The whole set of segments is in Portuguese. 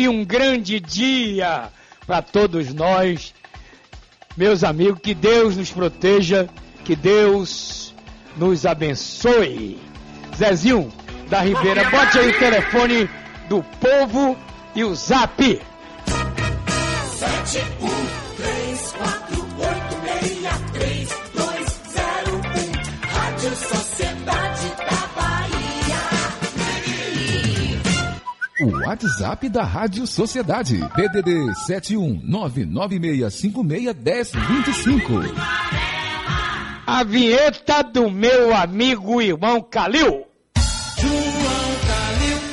E um grande dia para todos nós, meus amigos. Que Deus nos proteja, que Deus nos abençoe. Zezinho da Ribeira, bote aí o telefone do povo e o zap. 7, WhatsApp da Rádio Sociedade. PDD 71996561025. A vinheta do meu amigo irmão Calil.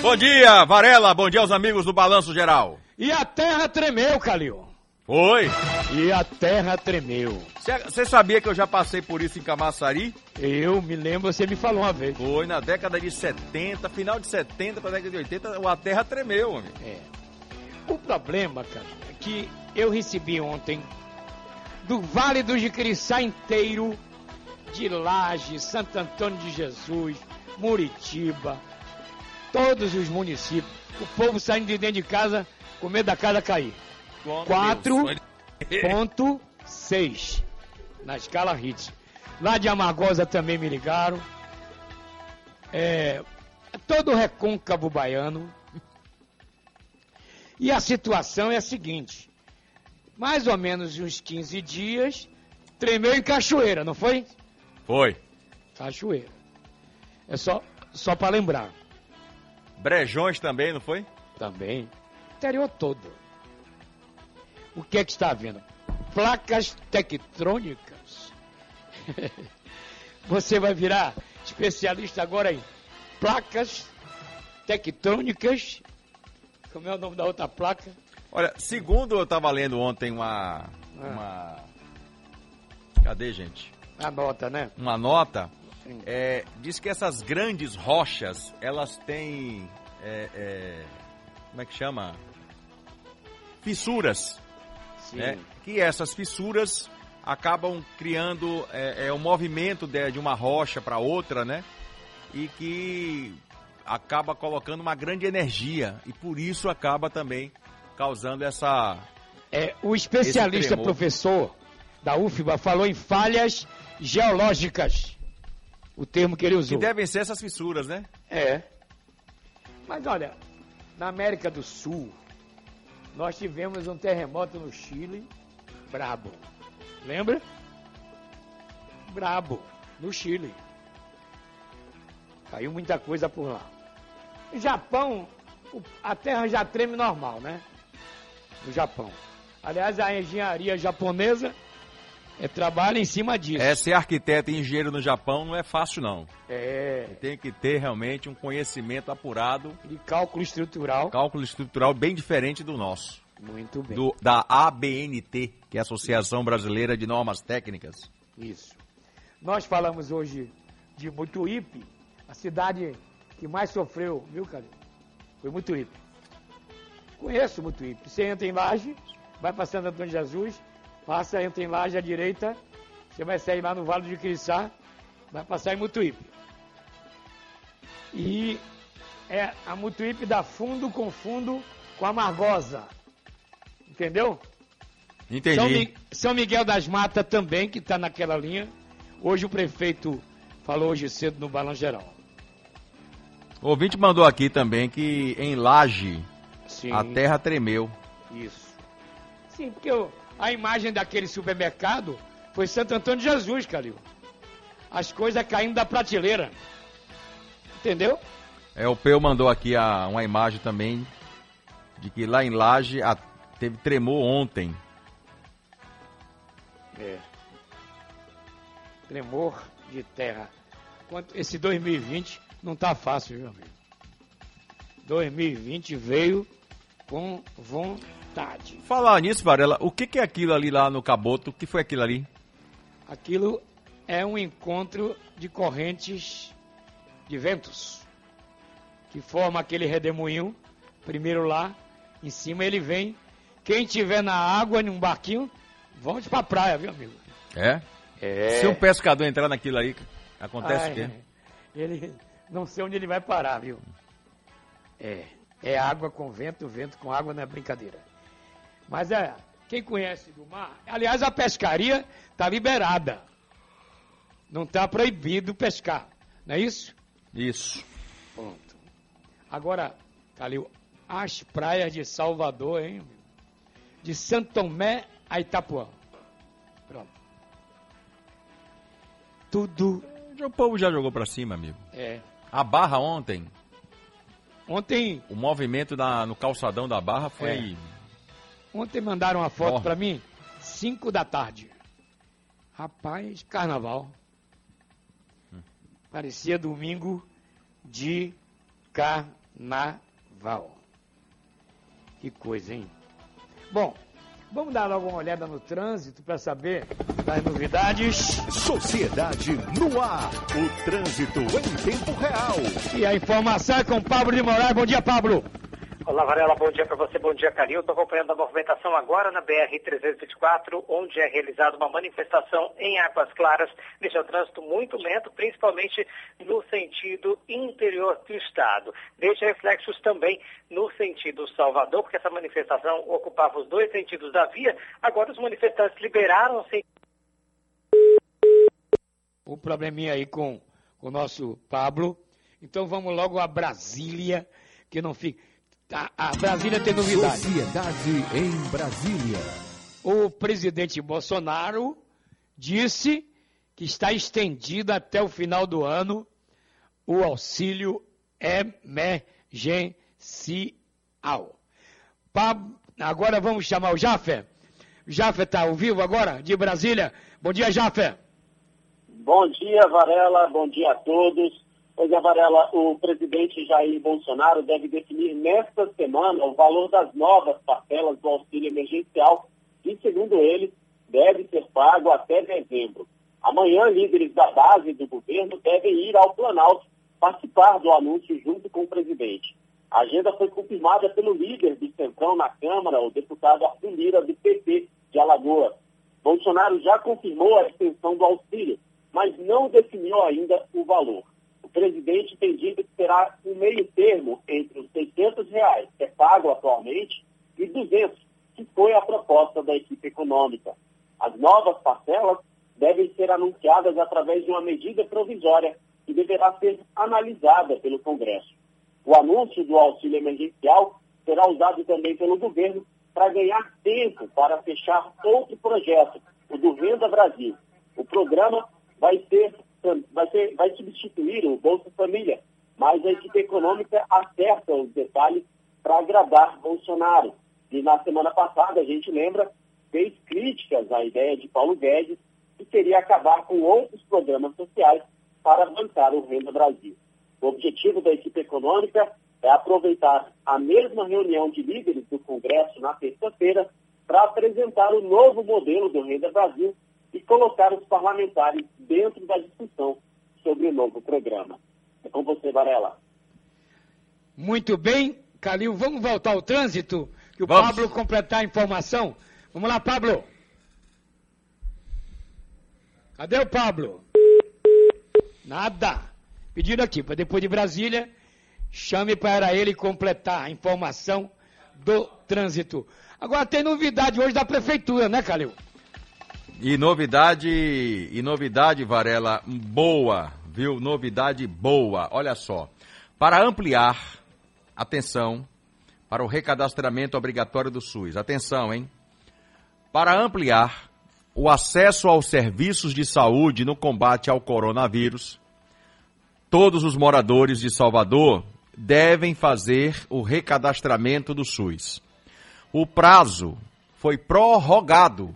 Bom dia, Varela. Bom dia aos amigos do Balanço Geral. E a terra tremeu, Calil. Foi. E a terra tremeu. Você sabia que eu já passei por isso em Camaçari? Eu me lembro, você me falou uma vez. Foi na década de 70, final de 70 para década de 80, a terra tremeu, amigo. É. O problema, cara, é que eu recebi ontem do Vale do Jiquiriçá inteiro, de Laje, Santo Antônio de Jesus, Muritiba, todos os municípios. O povo saindo de dentro de casa com medo da casa cair. Quatro. 4.6 na escala HIT. Lá de Amargosa também me ligaram. É, todo o recôncavo baiano. E a situação é a seguinte: mais ou menos uns 15 dias, tremeu em Cachoeira, não foi? Foi. Cachoeira. É só, só para lembrar. Brejões também, não foi? Também. Interior todo. O que é que está havendo? Placas tectrônicas. Você vai virar especialista agora em placas tectrônicas. Como é o nome da outra placa? Olha, segundo eu estava lendo ontem uma. uma... Cadê, gente? A nota, né? Uma nota. É, diz que essas grandes rochas, elas têm. é, é, como é que chama? Fissuras. Sim. né? Que essas fissuras acabam criando é, é, um movimento de, de uma rocha para outra, né? E que acaba colocando uma grande energia e por isso acaba também causando essa É, o especialista professor da UFBA falou em falhas geológicas. O termo que ele que usou. devem ser essas fissuras, né? É. Mas olha, na América do Sul, nós tivemos um terremoto no Chile, brabo. Lembra? Brabo, no Chile. Caiu muita coisa por lá. No Japão, a terra já treme normal, né? No Japão. Aliás, a engenharia japonesa é, trabalha em cima disso. É ser arquiteto e engenheiro no Japão não é fácil não. É, Tem que ter realmente um conhecimento apurado, de cálculo estrutural. cálculo estrutural bem diferente do nosso, Muito bem. do, da ABNT, que é a Associação Brasileira de Normas Técnicas. Isso. Nós falamos hoje de Mutuípe, a cidade que mais sofreu, viu, cara? Foi Mutuípe. Conheço Mutuípe. Você entra em Laje, vai para Santo Antônio de Jesus, passa, entra em Laje à direita, você vai sair lá no Vale de Quiriçá, vai passar em Mutuípe. E é a Mutuípe dá fundo com fundo com a Margosa. Entendeu? São, Entendi. Mi- São Miguel das Matas também, que está naquela linha. Hoje o prefeito falou hoje cedo no Balão Geral. O ouvinte mandou aqui também que em Laje Sim, a terra tremeu. isso. Sim, porque o- a imagem daquele supermercado foi Santo Antônio de Jesus, Calil. As coisas caindo da prateleira. Entendeu? É, o Peu mandou aqui a- uma imagem também de que lá em Laje a- teve tremor ontem. É. Tremor de terra. Quanto- Esse 2020 não tá fácil, viu, amigo? 2020 veio com vontade. Falar nisso, Varela, o que, que é aquilo ali lá no Caboto? O que foi aquilo ali? Aquilo é um encontro de correntes de ventos que forma aquele redemoinho. Primeiro lá, em cima ele vem. Quem tiver na água, num barquinho, volte pra praia, viu, amigo? É? É. Se um pescador entrar naquilo aí, acontece o quê? Ele não sei onde ele vai parar, viu? É. É água com vento, vento com água não é brincadeira. Mas é, quem conhece do mar, aliás, a pescaria está liberada. Não está proibido pescar, não é isso? Isso. Pronto. Agora, Calil, as praias de Salvador, hein? De Santo Tomé a Itapuã. Pronto. Tudo O povo já jogou pra cima, amigo. é. A Barra ontem, Ontem, o movimento da, no calçadão da Barra foi... ontem mandaram uma foto Ó. pra mim, 5 da tarde. Rapaz, carnaval. Parecia domingo de carnaval. Que coisa, hein? Bom, vamos dar logo uma olhada no trânsito para saber das novidades. Sociedade no ar. O trânsito em tempo real. E a informação é com Pablo de Moraes. Bom dia, Pablo. Olá, Varela, bom dia para você, bom dia, Calil. Estou acompanhando a movimentação agora na BR-324, onde é realizada uma manifestação em Águas Claras. Deixa o trânsito muito lento, principalmente no sentido interior do estado. Deixa reflexos também no sentido Salvador, porque essa manifestação ocupava os dois sentidos da via. Agora os manifestantes liberaram o O probleminha aí com o nosso Pablo. Então vamos logo a Brasília, que não fica. A, a Brasília tem novidade. Sociedade em Brasília. O presidente Bolsonaro disse que está estendido até o final do ano o auxílio emergencial. Pa- Agora vamos chamar o Jafé. Jafé está ao vivo agora, de Brasília. Bom dia, Jafé. Bom dia, Varela. Bom dia a todos. Pois Varela, o presidente Jair Bolsonaro deve definir nesta semana o valor das novas parcelas do auxílio emergencial, que, segundo ele, deve ser pago até dezembro. Amanhã, líderes da base do governo devem ir ao Planalto participar do anúncio junto com o presidente. A agenda foi confirmada pelo líder do Centrão na Câmara, o deputado Arthur Lira, do PP de Alagoas. Bolsonaro já confirmou a extensão do auxílio, mas não definiu ainda o valor. O presidente tem dito que será um meio termo entre os 600 reais, que é pago atualmente, e 200, que foi a proposta da equipe econômica. As novas parcelas devem ser anunciadas através de uma medida provisória que deverá ser analisada pelo Congresso. O anúncio do auxílio emergencial será usado também pelo governo para ganhar tempo para fechar outro projeto, o do Renda Brasil. O programa vai, ser, vai, ser, vai substituir o Bolsa Família, mas a equipe econômica acerta os detalhes para agradar Bolsonaro. E na semana passada, a gente lembra, fez críticas à ideia de Paulo Guedes, que queria acabar com outros programas sociais para bancar o Renda Brasil. O objetivo da equipe econômica é aproveitar a mesma reunião de líderes do Congresso na terça-feira para apresentar o novo modelo do Renda Brasil e colocar os parlamentares dentro da discussão sobre o novo programa. É com você, Varela. Muito bem, Calil, vamos voltar ao trânsito, que o Vamos. Pablo completar a informação. Vamos lá, Pablo. Cadê o Pablo? Nada. Pedindo aqui, para depois de Brasília, chame para ele completar a informação do trânsito. Agora tem novidade hoje da prefeitura, né, Calil? E novidade, e novidade, Varela, boa, viu? Novidade boa. Olha só. Para ampliar, atenção, para o recadastramento obrigatório do SUS. Atenção, hein? Para ampliar o acesso aos serviços de saúde no combate ao coronavírus, todos os moradores de Salvador devem fazer o recadastramento do SUS. O prazo foi prorrogado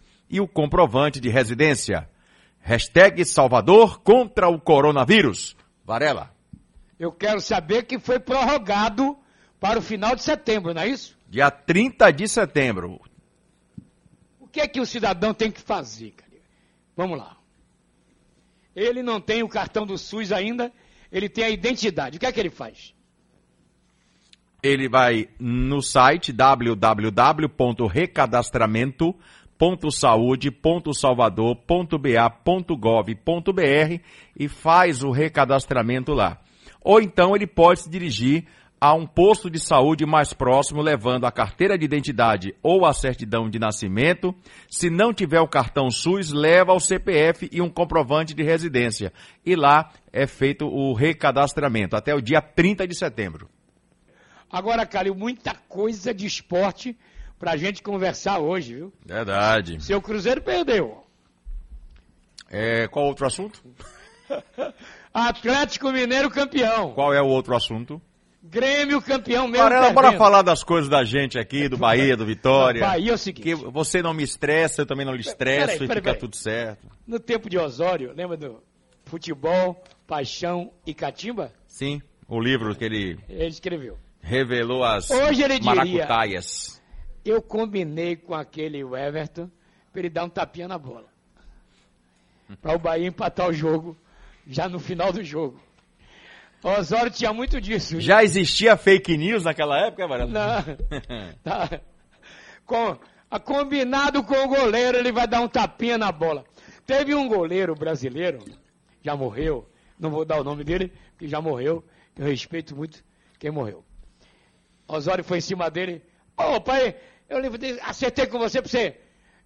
e o comprovante de residência. Hashtag Salvador contra o coronavírus. Varela. Eu quero saber que foi prorrogado para o final de setembro, não é isso? Dia 30 de setembro. O que é que o cidadão tem que fazer, cara? Vamos lá. Ele não tem o cartão do SUS ainda, ele tem a identidade. O que é que ele faz? Ele vai no site www.recadastramento.saude.salvador.ba.gov.br e faz o recadastramento lá. Ou então ele pode se dirigir a um posto de saúde mais próximo, levando a carteira de identidade ou a certidão de nascimento. Se não tiver o cartão SUS, leva o CPF e um comprovante de residência. E lá é feito o recadastramento até o dia 30 de setembro. Agora, Calil, muita coisa de esporte pra gente conversar hoje, viu? Verdade. Seu Cruzeiro perdeu. É, qual outro assunto? Atlético Mineiro campeão. Qual é o outro assunto? Grêmio campeão mesmo. Varela, bora falar das coisas da gente aqui, do Bahia, do Vitória. Bahia é o seguinte. Que você não me estressa, eu também não lhe estresso Peraí, e peraí, fica peraí. tudo certo. No tempo de Osório, lembra do futebol, paixão e catimba? Sim, o livro que ele Ele escreveu. revelou as Hoje ele diria- maracutaias. Eu combinei com aquele Everton para ele dar um tapinha na bola. Para o Bahia empatar o jogo já no final do jogo. Osório tinha muito disso. Já existia fake news naquela época, Varela? Não. Tá. Com, a combinado com o goleiro, ele vai dar um tapinha na bola. Teve um goleiro brasileiro, já morreu, não vou dar o nome dele, que já morreu, eu respeito muito quem morreu. Osório foi em cima dele, ô pai, eu levantei- acertei com você pra você.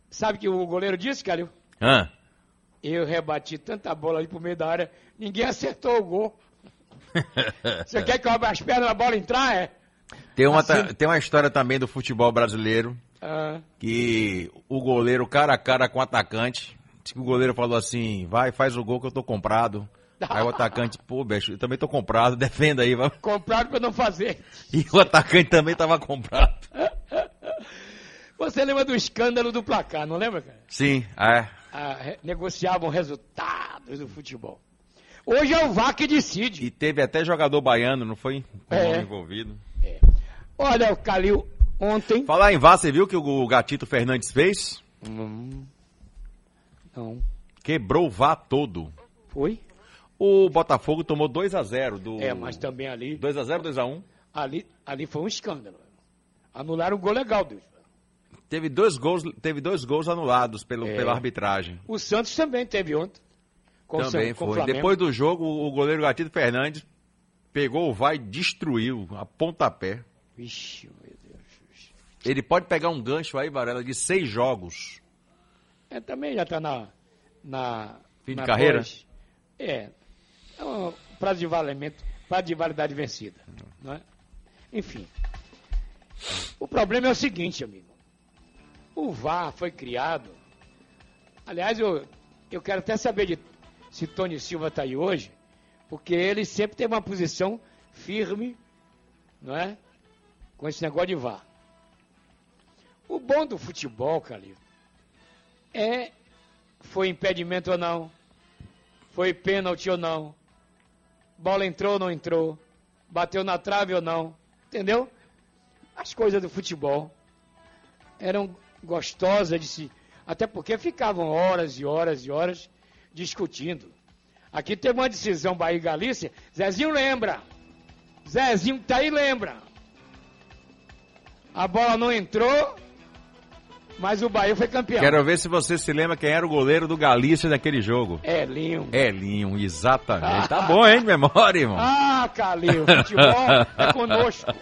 Sabe que o goleiro disse, Calil? Hã? Eu rebati tanta bola ali pro meio da área, ninguém acertou o gol. Você quer que eu abra as pernas na bola entrar? É? Tem uma, Assim- tem uma história também do futebol brasileiro Ah, que o goleiro cara a cara com o atacante. que O goleiro falou assim: vai, faz o gol que eu tô comprado. Aí o atacante, pô, bicho, eu também tô comprado, defenda aí. vai. comprado pra não fazer. E o atacante também tava comprado. Você lembra do escândalo do placar, não lembra, cara? Sim, é. Ah, re- negociavam resultados do futebol. Hoje é o VAR que decide. E teve até jogador baiano, não foi? Com o É. envolvido. Olha, o Calil, ontem. Falar em VAR, você viu que o Gatito Fernandes fez? Não. Quebrou o VAR todo. Foi? O Botafogo tomou 2 a 0 do. É, mas também ali. 2 a 0 2 a 1 Ali, ali foi um escândalo. Anularam um gol legal deles. Teve dois gols, teve dois gols anulados pelo, É. pela arbitragem. O Santos também teve ontem. Também San- com o foi. Depois do jogo, o goleiro Gatito Fernandes pegou o VAR e destruiu a pontapé. Vixe, meu Deus. Ele pode pegar um gancho aí, Varela, de seis jogos. É, também já está na, na. Fim de na carreira? pós. É. É um prazo de valimento, prazo de validade vencida. Não é? Enfim. O problema é o seguinte, amigo. O VAR foi criado. Aliás, eu, eu quero até saber de, se Tony Silva está aí hoje, porque ele sempre teve uma posição firme, não é? Com esse negócio de VAR. O bom do futebol, Calil, é foi impedimento ou não, foi pênalti ou não, bola entrou ou não entrou, bateu na trave ou não, entendeu? As coisas do futebol eram gostosas de se. Até porque ficavam horas e horas e horas discutindo. Aqui teve uma decisão Bahia e Galícia, Zezinho lembra. Zezinho tá aí lembra. A bola não entrou, mas o Bahia foi campeão. Quero ver se você se lembra quem era o goleiro do Galícia naquele jogo. Elinho. Elinho, exatamente. Tá bom, hein, memória, irmão? Ah, Calil, futebol é conosco.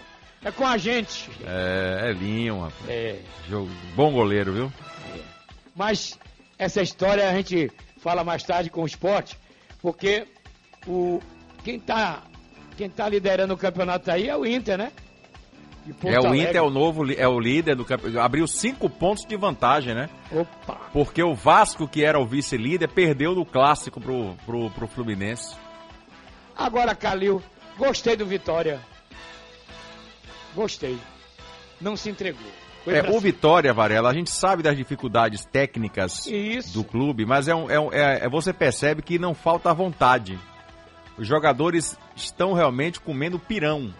É com a gente. É, Elinho, rapaz. É. Jogo- Bom goleiro, viu? Mas essa história a gente fala mais tarde com o esporte, porque o, quem está quem tá liderando o campeonato aí é o Inter, né? É, o. Inter é o novo, é o líder do campeonato. Abriu cinco pontos de vantagem, né? Opa! Porque o Vasco, que era o vice-líder, perdeu no clássico pro, pro, pro Fluminense. Agora, Calil, gostei do Vitória. Gostei. Não se entregou. Foi É, o. Vitória, Varela, a gente sabe das dificuldades técnicas Isso. do clube, mas é, um, é, um- é- é- você percebe que não falta vontade. Os jogadores estão realmente comendo pirão.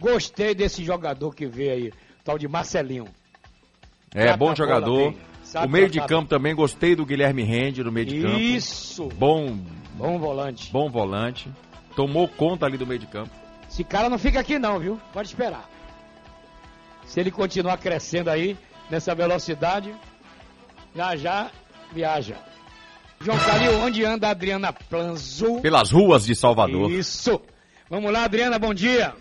Gostei desse jogador que veio aí, tal de Marcelinho. É, Trata bom jogador. bem, O meio de campo também, gostei do Guilherme Rende no meio de campo. Isso! Bom, Bom volante. bom volante. Tomou conta ali do meio de campo. Esse cara não fica aqui não, viu? Pode esperar. Se ele continuar crescendo aí, nessa velocidade, já já viaja. João Calil, onde anda a Adriana Planzo? Pelas ruas de Salvador. Isso! Vamos lá, Adriana, bom dia.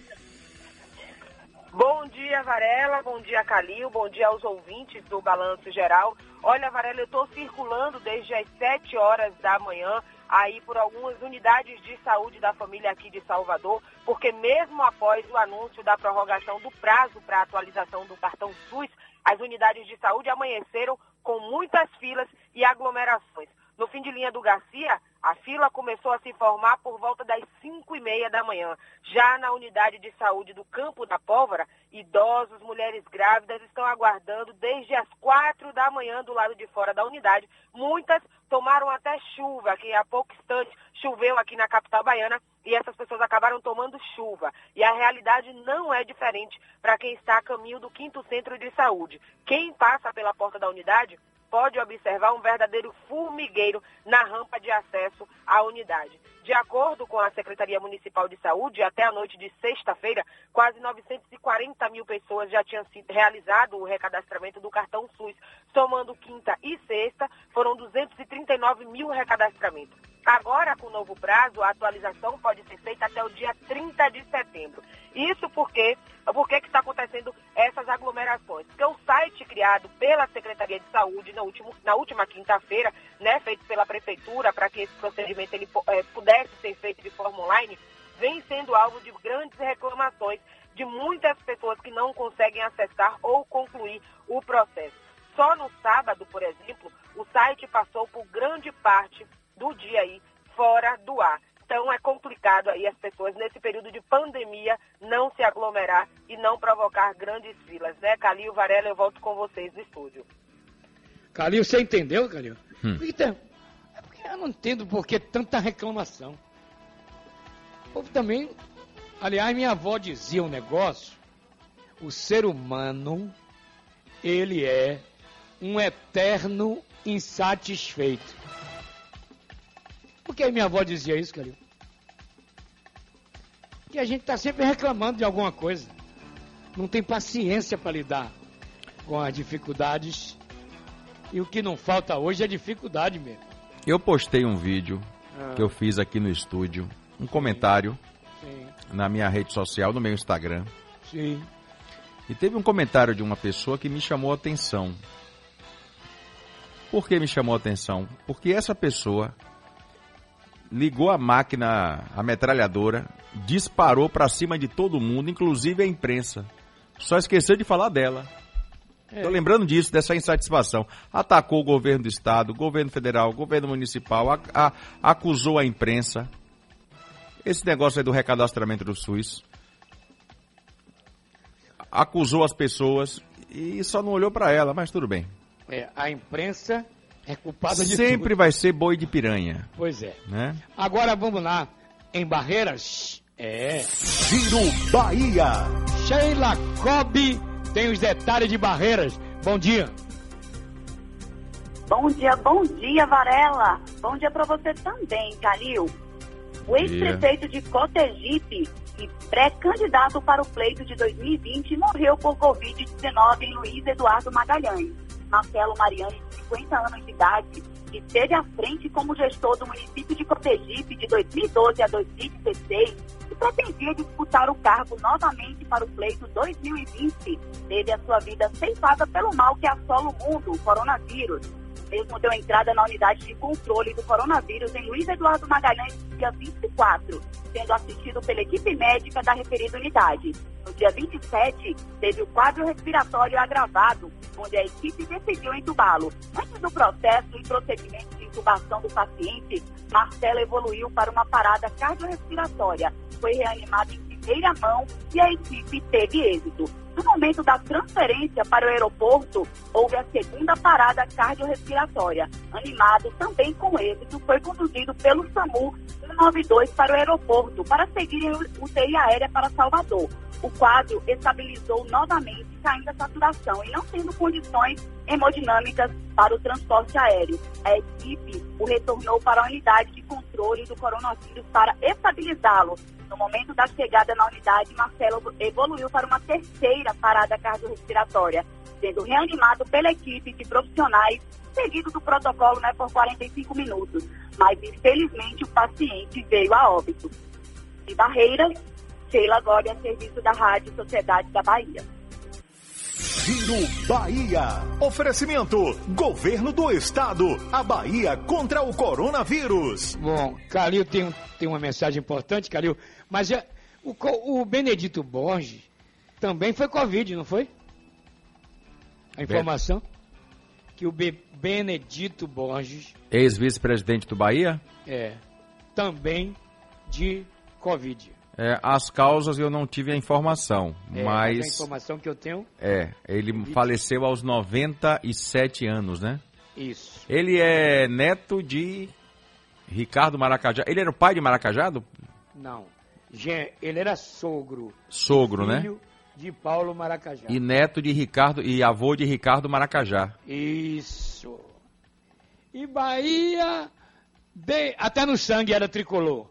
Bom dia, Varela. Bom dia, Calil. Bom dia aos ouvintes do Balanço Geral. Olha, Varela, eu estou circulando desde as 7 horas da manhã aí por algumas unidades de saúde da família aqui de Salvador, porque mesmo após o anúncio da prorrogação do prazo para atualização do cartão SUS, as unidades de saúde amanheceram com muitas filas e aglomerações. No fim de linha do Garcia, a fila começou a se formar por volta das 5 e meia da manhã. Já na unidade de saúde do Campo da Pólvora, idosos, mulheres grávidas estão aguardando desde as 4 da manhã do lado de fora da unidade. Muitas tomaram até chuva, que há pouco instante choveu aqui na capital baiana e essas pessoas acabaram tomando chuva. E a realidade não é diferente para quem está a caminho do quinto centro de saúde. Quem passa pela porta da unidade pode observar um verdadeiro formigueiro na rampa de acesso à unidade. De acordo com a Secretaria Municipal de Saúde, até a noite de sexta-feira, quase 940 mil pessoas já tinham realizado o recadastramento do cartão SUS. Somando quinta e sexta, foram 239 mil recadastramentos. Agora, com o novo prazo, a atualização pode ser feita até o dia 30 de setembro. Isso porque, por que está acontecendo essas aglomerações? Porque o site criado pela Secretaria de Saúde no último, na última quinta-feira, né, feito pela Prefeitura para que esse procedimento ele, eh, pudesse ser feito de forma online, vem sendo alvo de grandes reclamações de muitas pessoas que não conseguem acessar ou concluir o processo. Só no sábado, por exemplo, o site passou por grande parte do dia aí fora do ar. Então é complicado aí as pessoas nesse período de pandemia não se aglomerar e não provocar grandes filas, né? Calil Varela, eu volto com vocês no estúdio. Calil, você entendeu, Calil? Hum. Por que tá- É porque eu não entendo por que tanta reclamação. O povo também. Aliás, minha avó dizia um negócio. O ser humano, ele é um eterno insatisfeito. Por que minha avó dizia isso, Calil? Que a gente está sempre reclamando de alguma coisa. Não tem paciência para lidar com as dificuldades. E o que não falta hoje é dificuldade mesmo. Eu postei um vídeo Ah. que eu fiz aqui no estúdio, um comentário Sim, na minha rede social, no meu Instagram. sim. E teve um comentário de uma pessoa que me chamou a atenção. Por que me chamou a atenção? Porque essa pessoa ligou a máquina, a metralhadora, disparou pra cima de todo mundo, inclusive a imprensa. Só esqueceu de falar dela. É. Tô lembrando disso, dessa insatisfação. Atacou o governo do estado, o governo federal, o governo municipal, a- a- acusou a imprensa. Esse negócio aí do recadastramento do SUS. Acusou as pessoas e só não olhou pra ela, mas tudo bem. É, a imprensa é culpada de Sempre tudo. vai ser boi de piranha, Pois é. né? Agora vamos lá. Em Barreiras, é. Giro Bahia. Sheila Cobb tem os detalhes de Barreiras. Bom dia. Bom dia, bom dia, Varela. Bom dia para você também, Calil. O ex-prefeito de Cotegipe e pré-candidato para o pleito de 2020 morreu por Covid-19 em Luiz Eduardo Magalhães. Marcelo Mariani, de 50 anos de idade, que esteve à frente como gestor do município de Cotegipe de 2012 a 2016 e pretendia disputar o cargo novamente para o pleito 2020, teve a sua vida ceifada pelo mal que assola o mundo, o coronavírus mesmo deu entrada na unidade de controle do coronavírus em Luiz Eduardo Magalhães dia 24, sendo assistido pela equipe médica da referida unidade. No dia 27, teve o quadro respiratório agravado, onde a equipe decidiu entubá-lo. Antes do processo e procedimento de intubação do paciente, Marcelo evoluiu para uma parada cardiorrespiratória. Foi reanimado em primeira mão e a equipe teve êxito. No momento da transferência para o aeroporto, houve a segunda parada cardiorrespiratória. Animado também com êxito, foi conduzido pelo SAMU 192 para o aeroporto para seguir em UTI aérea para Salvador. O quadro estabilizou novamente, caindo a saturação e não tendo condições hemodinâmicas para o transporte aéreo. A equipe o retornou para a unidade de controle do coronavírus para estabilizá-lo. No momento da chegada na unidade, Marcelo evoluiu para uma terceira parada cardiorrespiratória, sendo reanimado pela equipe de profissionais, seguido do protocolo né, por 45 minutos. Mas, infelizmente, o paciente veio a óbito. De Barreiras, Sheila Gobi, a serviço da Rádio Sociedade da Bahia. Giro Bahia. Oferecimento: Governo do Estado. A Bahia contra o coronavírus. Bom, Calil tem, tem uma mensagem importante, Calil, mas é, o, o Benedito Borges também foi Covid, não foi? A informação que o Be- Benedito Borges Ex-vice-presidente do Bahia? é também de Covid. É, as causas eu não tive a informação, É, mas a informação que eu tenho, é, ele faleceu aos 97 anos, né? isso. Ele é neto de Ricardo Maracajá. Ele era o pai de Maracajá? Do Não. Ele era sogro. sogro, né? filho de Paulo Maracajá. E neto de Ricardo e avô de Ricardo Maracajá. Isso. E Bahia, de- até no sangue era tricolor.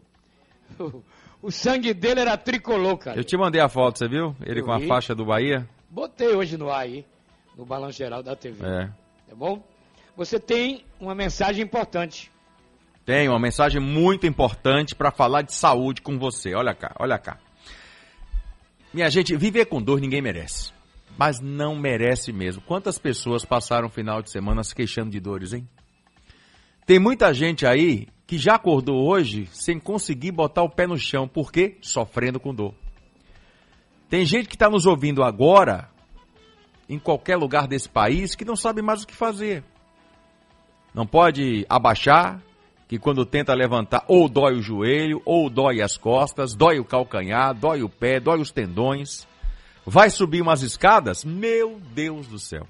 O sangue dele era tricolor, cara. Eu te mandei a foto, você viu? Ele Eu com a vi. faixa do Bahia. Botei hoje no ar aí, no balanço geral da TV. É. Tá bom? Você tem uma mensagem importante. Tenho uma mensagem muito importante para falar de saúde com você. Olha cá, olha cá. Minha gente, viver com dor ninguém merece. Mas não merece mesmo. Quantas pessoas passaram o final de semana se queixando de dores, hein? Tem muita gente aí que já acordou hoje sem conseguir botar o pé no chão. Por quê? Sofrendo com dor. Tem gente que está nos ouvindo agora, em qualquer lugar desse país, que não sabe mais o que fazer. Não pode abaixar, que quando tenta levantar ou dói o joelho, ou dói as costas, dói o calcanhar, dói o pé, dói os tendões. Vai subir umas escadas? Meu Deus do céu.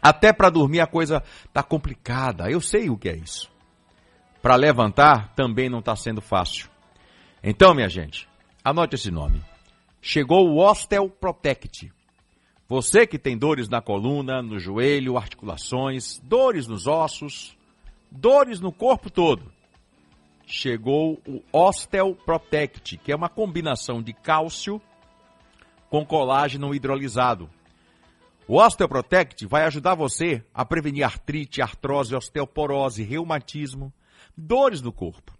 Até para dormir a coisa tá complicada. Eu sei o que é isso. Para levantar também não está sendo fácil. Então, minha gente, anote esse nome. Chegou o Ostel Protect. Você que tem dores na coluna, no joelho, articulações, dores nos ossos, dores no corpo todo. Chegou o Ostel Protect, que é uma combinação de cálcio com colágeno hidrolisado. O Ostel Protect vai ajudar você a prevenir artrite, artrose, osteoporose, reumatismo, dores no corpo.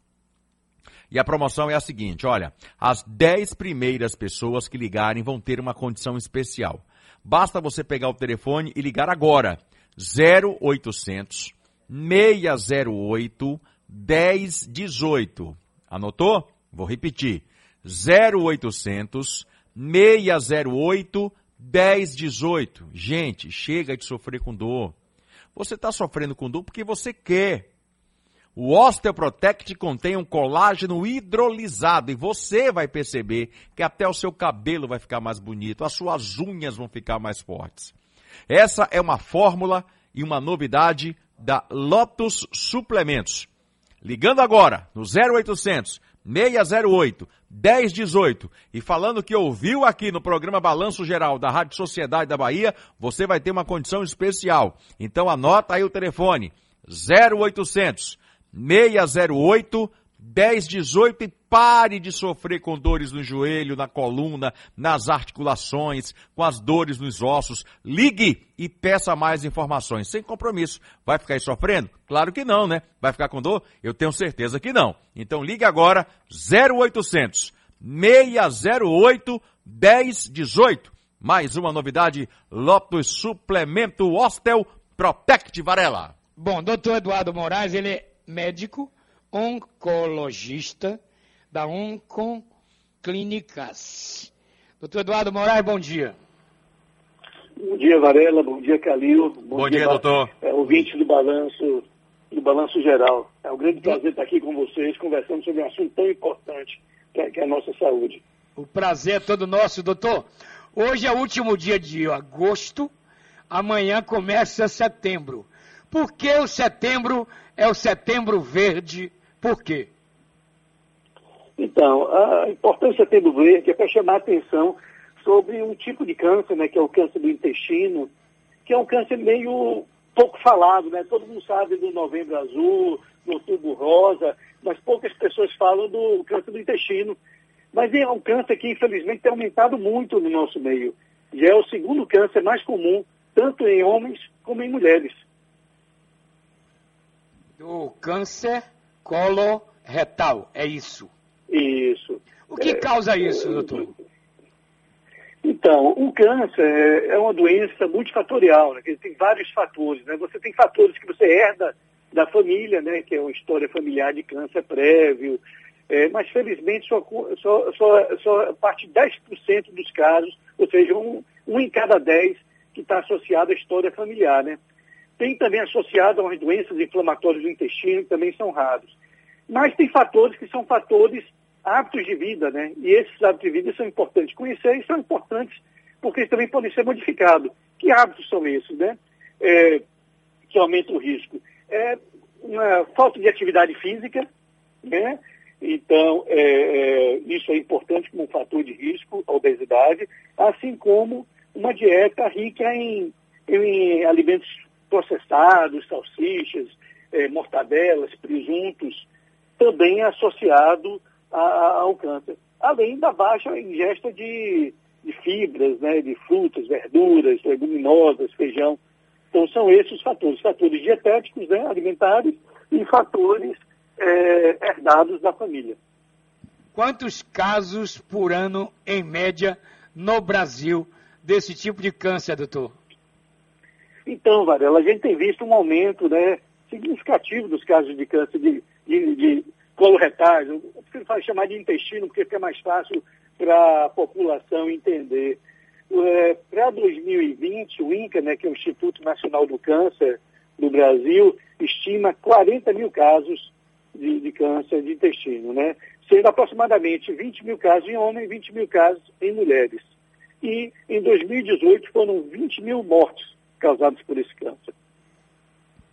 E a promoção é a seguinte, olha, as 10 primeiras pessoas que ligarem vão ter uma condição especial. Basta você pegar o telefone e ligar agora. 0800 608 1018. Anotou? Vou repetir. 0800 608 1018. Gente, chega de sofrer com dor. Você está sofrendo com dor porque você quer. O Osteoprotect contém um colágeno hidrolisado e você vai perceber que até o seu cabelo vai ficar mais bonito, as suas unhas vão ficar mais fortes. Essa é uma fórmula e uma novidade da Lotus Suplementos. Ligando agora no 0800 608 1018 e falando que ouviu aqui no programa Balanço Geral da Rádio Sociedade da Bahia, você vai ter uma condição especial. Então anota aí o telefone 0800 608 1018 e pare de sofrer com dores no joelho, na coluna, nas articulações, com as dores nos ossos. Ligue e peça mais informações, sem compromisso. Vai ficar aí sofrendo? Claro que não, né? Vai ficar com dor? Eu tenho certeza que não. Então ligue agora 0800 608 1018. Mais uma novidade, Lotus Suplemento Hostel Protect Varela. Bom, doutor Eduardo Moraes, ele médico oncologista da Oncon Clínicas. Doutor Eduardo Moraes, bom dia. Bom dia, Varela. Bom dia, Calil. Bom dia, doutor. É, ouvinte do Balanço, do Balanço Geral. É um grande prazer estar aqui com vocês, conversando sobre um assunto tão importante, que é, que é a nossa saúde. O prazer é todo nosso, doutor. Hoje é o último dia de agosto, amanhã começa setembro. Por que o setembro é o setembro verde? Por quê? Então, a importância do setembro verde é para chamar a atenção sobre um tipo de câncer, né, que é o câncer do intestino, que é um câncer meio pouco falado, né? Todo mundo sabe do novembro azul, do outubro rosa, mas poucas pessoas falam do câncer do intestino. Mas é um câncer que, infelizmente, tem aumentado muito no nosso meio. E é o segundo câncer mais comum, tanto em homens como em mulheres. Do câncer coloretal, é isso? Isso. O que É, causa isso, doutor? Então, o câncer é uma doença multifatorial, né? que tem vários fatores. Né? Você tem fatores que você herda da família, né? que é uma história familiar de câncer prévio, é, mas felizmente só, só, só, só parte de 10% dos casos, ou seja, um, um em cada 10 que está associado à história familiar. Né? Tem também associado a doenças inflamatórias do intestino, que também são raros. Mas tem fatores que são fatores hábitos de vida, né? E esses hábitos de vida são importantes conhecer e são importantes porque eles também podem ser modificados. Que hábitos são esses, né? É, que aumentam o risco? É uma falta de atividade física, né? Então, é, é, isso é importante como um fator de risco, a obesidade, assim como uma dieta rica em, em alimentos processados, salsichas, é, mortadelas, presuntos, também é associado a- a- ao câncer. Além da baixa ingesta de, de fibras, né, de frutas, verduras, leguminosas, feijão. Então são esses os fatores, fatores dietéticos, né, alimentares e fatores eh, herdados da família. Quantos casos por ano, em média, no Brasil, desse tipo de câncer, doutor? Então, Varela, a gente tem visto um aumento né, significativo dos casos de câncer de, de, de coloretais. Eu prefiro chamar de intestino, porque fica mais fácil para a população entender. É, para 2020, o INCA, né, que é o Instituto Nacional do Câncer do Brasil, estima 40 mil casos de, de câncer de intestino, né? sendo aproximadamente 20 mil casos em homens e 20 mil casos em mulheres. E em 2018 foram 20 mil mortes causadas por esse câncer.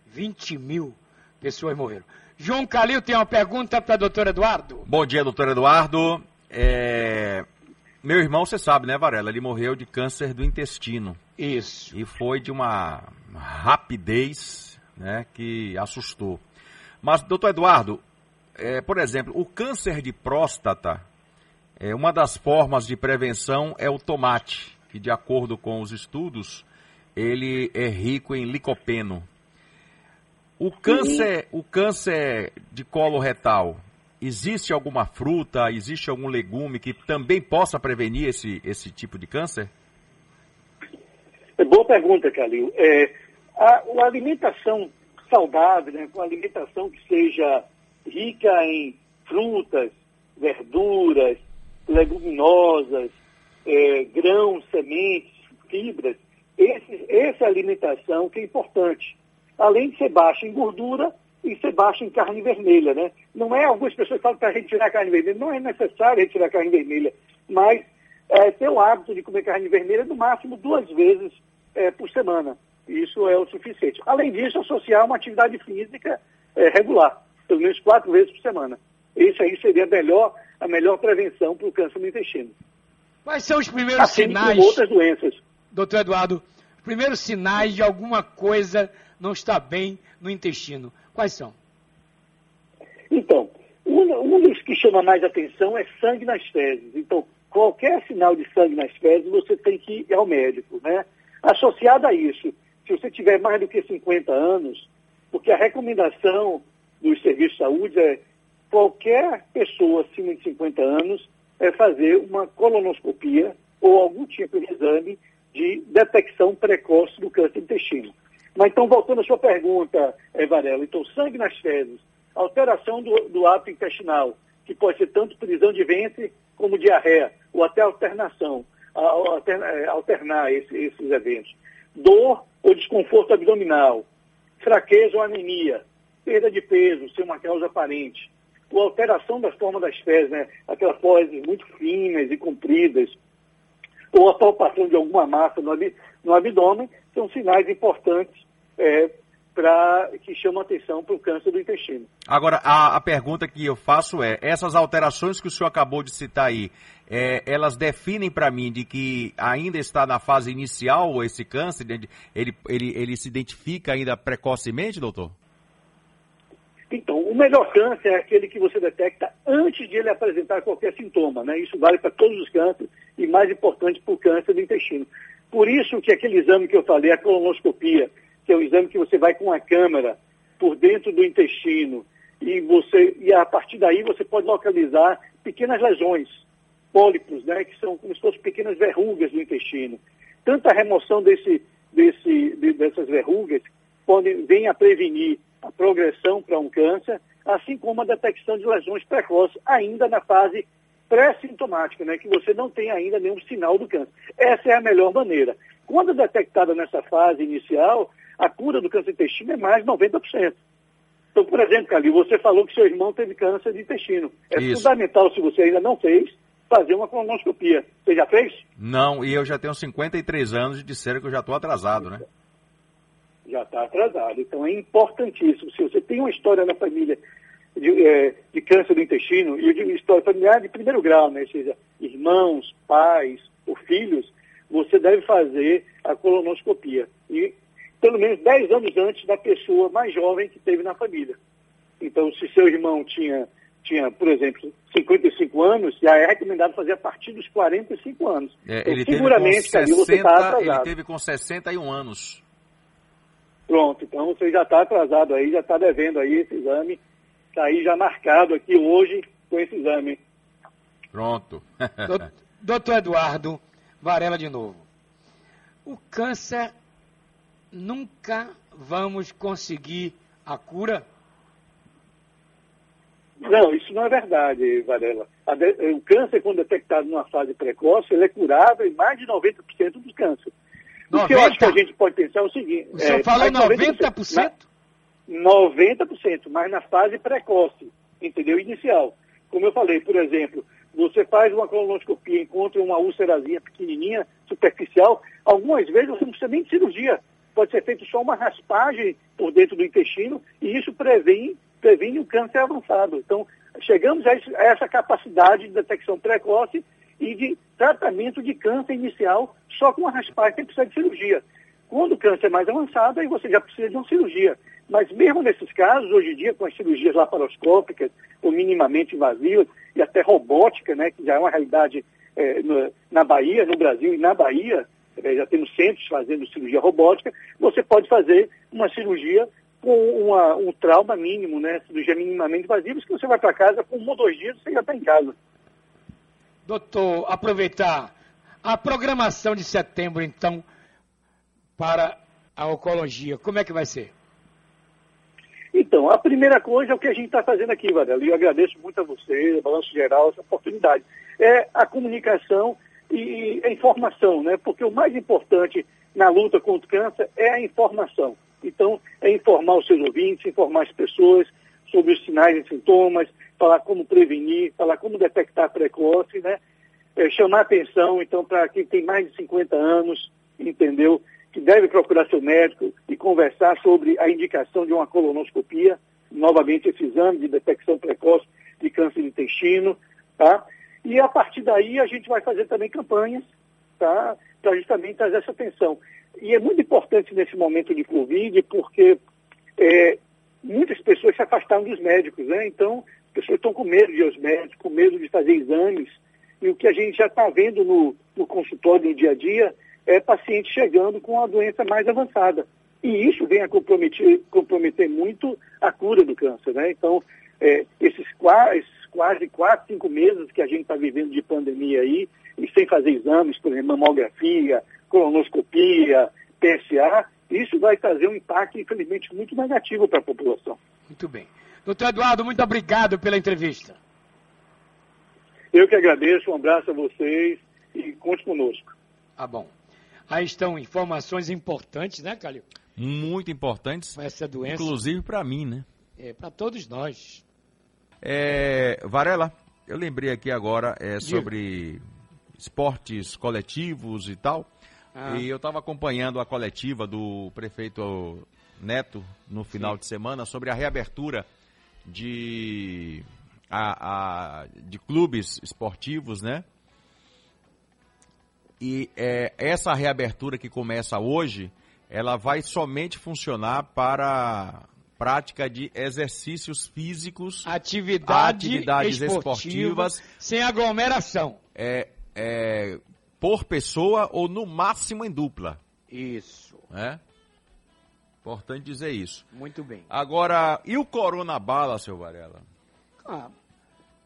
20 mil pessoas morreram. João Calil tem uma pergunta para doutor Eduardo. Bom dia, doutor Eduardo. É, Meu irmão, você sabe, né, Varela? Ele morreu de câncer do intestino. Isso. E foi de uma rapidez né, que assustou. Mas, doutor Eduardo, é, por exemplo, o câncer de próstata, é, uma das formas de prevenção é o tomate, que de acordo com os estudos, ele é rico em licopeno. O câncer, o câncer de colo retal, existe alguma fruta, existe algum legume que também possa prevenir esse, esse tipo de câncer? É boa pergunta, Calil. É, a, a alimentação saudável, né, uma alimentação que seja rica em frutas, verduras, leguminosas, é, grãos, sementes, fibras, esse, essa alimentação que é importante. Além de ser baixa em gordura e ser baixa em carne vermelha, né? Não é, algumas pessoas falam para retirar a carne vermelha, não é necessário retirar a carne vermelha, mas é, ter o hábito de comer carne vermelha no máximo duas vezes é, por semana. Isso é o suficiente. Além disso, associar uma atividade física é, regular, pelo menos quatro vezes por semana. Isso aí seria a melhor, a melhor prevenção para o câncer no intestino. Quais são os primeiros Assim sinais, outras doenças. Doutor Eduardo, os primeiros sinais de alguma coisa não está bem no intestino? Quais são? Então, um, um dos que chama mais atenção é sangue nas fezes. Então, qualquer sinal de sangue nas fezes, você tem que ir ao médico, né? Associado a isso, se você tiver mais do que 50 anos, porque a recomendação dos serviços de saúde é qualquer pessoa acima de 50 anos é fazer uma colonoscopia ou algum tipo de exame de detecção precoce do câncer do intestino. Mas então, voltando à sua pergunta, Varela, então sangue nas fezes, alteração do, do hábito intestinal, que pode ser tanto prisão de ventre como diarreia, ou até alternação, a- a- alterna- eh, alternar esse- esses eventos. Dor ou desconforto abdominal, fraqueza ou anemia, perda de peso, sem uma causa aparente, ou alteração da forma das fezes, né? aquelas fezes muito finas e compridas, ou a palpação de alguma massa no, ab, no abdômen, são sinais importantes é, pra, que chamam atenção para o câncer do intestino. Agora, a, a, pergunta que eu faço é, essas alterações que o senhor acabou de citar aí, é, elas definem para mim de que ainda está na fase inicial esse câncer? Ele, ele, ele se identifica ainda precocemente, doutor? Então, o melhor câncer é aquele que você detecta antes de ele apresentar qualquer sintoma, né? Isso vale para todos os cânceres e mais importante para o câncer do intestino. Por isso que aquele exame que eu falei, a colonoscopia, que é o exame que você vai com a câmera por dentro do intestino e você e a partir daí você pode localizar pequenas lesões, pólipos, né, que são como se fossem pequenas verrugas do intestino. Tanto a remoção desse, desse, de, dessas verrugas pode, vem a prevenir a progressão para um câncer, assim como a detecção de lesões precoces ainda na fase pré-sintomática, né, que você não tem ainda nenhum sinal do câncer. Essa é a melhor maneira. Quando detectada nessa fase inicial, a cura do câncer de intestino é mais de 90%. Então, por exemplo, Calil, você falou que seu irmão teve câncer de intestino. É Isso. fundamental, se você ainda não fez, fazer uma colonoscopia. Você já fez? Não, e eu já tenho 53 anos e disseram que eu já estou atrasado, né? Já está atrasado. Então é importantíssimo. Se você tem uma história na família de, é, de câncer do intestino, e de história familiar de primeiro grau, né? Ou seja, irmãos, pais ou filhos, você deve fazer a colonoscopia. E pelo menos 10 anos antes da pessoa mais jovem que teve na família. Então, se seu irmão tinha, tinha por exemplo, 55 anos, já é recomendado fazer a partir dos 45 anos. É, então, ele seguramente, teve com 60, tá Ele teve com 61 anos. Pronto, então você já está atrasado aí, já está devendo aí esse exame. Está aí já marcado aqui hoje com esse exame. Pronto. Doutor Eduardo Varela de novo. O câncer nunca vamos conseguir a cura? Não, isso não é verdade, Varela. O câncer, quando detectado numa fase precoce, ele é curável em mais de 90% dos cânceres. O que eu acho que a gente pode pensar é o seguinte... O senhor é, falou 90%? 90%? 90%, mas na fase precoce, entendeu? Inicial. Como eu falei, por exemplo, você faz uma colonoscopia, encontra uma úlcerazinha pequenininha, superficial, algumas vezes você não precisa nem de cirurgia pode ser feito só uma raspagem por dentro do intestino e isso previne, previne o câncer avançado. Então, chegamos a essa capacidade de detecção precoce e de tratamento de câncer inicial só com uma raspagem, sem precisar de cirurgia. Quando o câncer é mais avançado, aí você já precisa de uma cirurgia. Mas mesmo nesses casos, hoje em dia, com as cirurgias laparoscópicas, ou minimamente invasivas, e até robótica, né, que já é uma realidade é, na Bahia, no Brasil e na Bahia, é, já temos centros fazendo cirurgia robótica, você pode fazer uma cirurgia com uma, um trauma mínimo, né? Cirurgia minimamente invasiva, que você vai para casa com um ou dois dias você já está em casa. Doutor, aproveitar a programação de setembro, então, para a oncologia, como é que vai ser? Então, a primeira coisa é o que a gente está fazendo aqui, Varela, e eu agradeço muito a você, Balanço Geral, essa oportunidade. É a comunicação e a informação, né? Porque o mais importante na luta contra o câncer é a informação. Então, é informar os seus ouvintes, informar as pessoas sobre os sinais e sintomas, falar como prevenir, falar como detectar precoce, né? É, chamar atenção, então, para quem tem mais de 50 anos, entendeu? Que deve procurar seu médico e conversar sobre a indicação de uma colonoscopia, novamente esse exame de detecção precoce de câncer de intestino, tá? E a partir daí a gente vai fazer também campanhas tá? para justamente trazer essa atenção. E é muito importante nesse momento de Covid, porque é, muitas pessoas se afastaram dos médicos, né? Então, pessoas estão com medo de ir aos médicos, com medo de fazer exames. E o que a gente já está vendo no, no consultório no dia a dia é paciente chegando com a doença mais avançada. E isso vem a comprometer, comprometer muito a cura do câncer, né? Então, é, esses, esses quase quatro, cinco meses que a gente está vivendo de pandemia aí, e sem fazer exames, por exemplo, mamografia, colonoscopia, PSA, isso vai trazer um impacto, infelizmente, muito negativo para a população. Muito bem. Doutor Eduardo, muito obrigado pela entrevista. Eu que agradeço, um abraço a vocês e conte conosco. Tá bom. Aí estão informações importantes, né, Calil? Muito importantes. Essa doença. Inclusive para mim, né? É, para todos nós. É, Varela, eu lembrei aqui agora é, sobre esportes coletivos e tal. Ah. E eu estava acompanhando a coletiva do prefeito Neto no final de semana sobre a reabertura de, a, a- de clubes esportivos, né? E é, essa reabertura que começa hoje, ela vai somente funcionar para prática de exercícios físicos, Atividade atividades esportiva, esportivas, sem aglomeração. é, é, por pessoa ou no máximo em dupla. Isso. Né? Importante dizer isso. Muito bem. Agora, e o Corona Bala, seu Varela? Ah,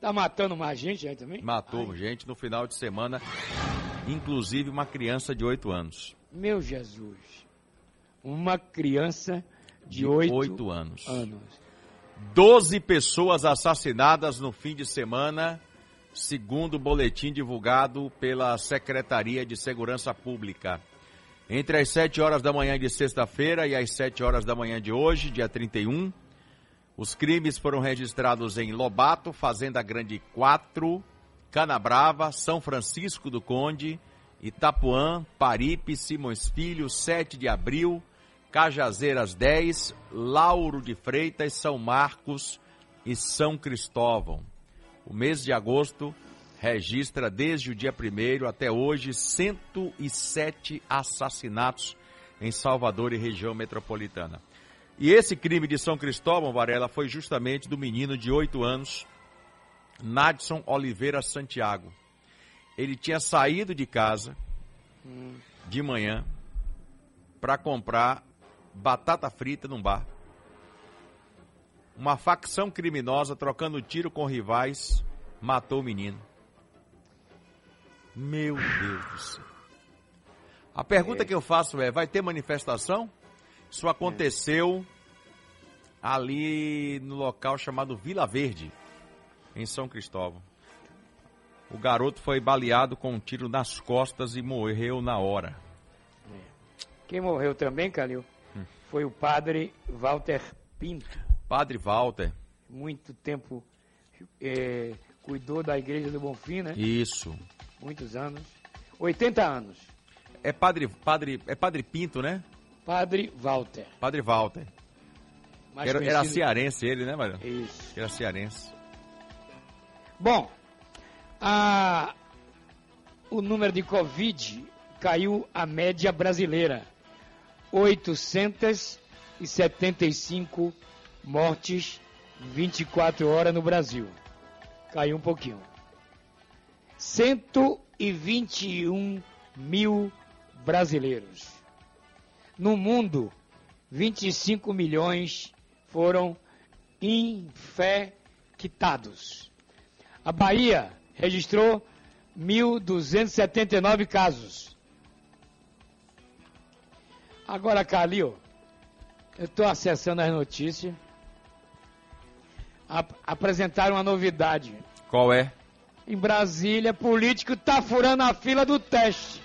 tá matando mais gente aí também? Matou gente no final de semana, inclusive uma criança de 8 anos. Meu Jesus. Uma criança de De oito oito anos. anos. 12 pessoas assassinadas no fim de semana, segundo o boletim divulgado pela Secretaria de Segurança Pública. Entre as 7 horas da manhã de sexta-feira e as 7 horas da manhã de hoje, dia 31, os crimes foram registrados em Lobato, Fazenda Grande 4, Canabrava, São Francisco do Conde, Itapuã, Paripe, Simões Filho, 7 de abril, Cajazeiras 10, Lauro de Freitas, São Marcos e São Cristóvão. O mês de agosto registra desde o dia 1 até hoje 107 assassinatos em Salvador e região metropolitana. E esse crime de São Cristóvão, Varela, foi justamente do menino de 8 anos, Nadson Oliveira Santiago. Ele tinha saído de casa de manhã para comprar batata frita num bar. Uma facção criminosa trocando tiro com rivais matou o menino. Meu Deus do céu. A pergunta que eu faço é: vai ter manifestação? Isso aconteceu ali no local chamado Vila Verde, em São Cristóvão. O garoto foi baleado com um tiro nas costas e morreu na hora. Quem morreu também, Calil, Hum. foi o padre Walter Pinto. Padre Walter, Muito tempo eh, cuidou da igreja do Bonfim, né? isso. Muitos anos. 80 anos. É padre, padre, é padre Pinto, né? Padre Walter. Padre Walter. mais Era, era conhecido- cearense ele, né, Mariano? Isso. Era cearense. Bom, a- o número de Covid caiu a média brasileira. 875 mortes 24 horas no Brasil. Caiu um pouquinho. 121 mil brasileiros. No mundo, 25 milhões foram infectados. A Bahia registrou 1.279 casos. Agora, Calil, eu estou acessando as notícias. Ap- apresentaram uma novidade. Qual é? Em Brasília, político tá furando a fila do teste.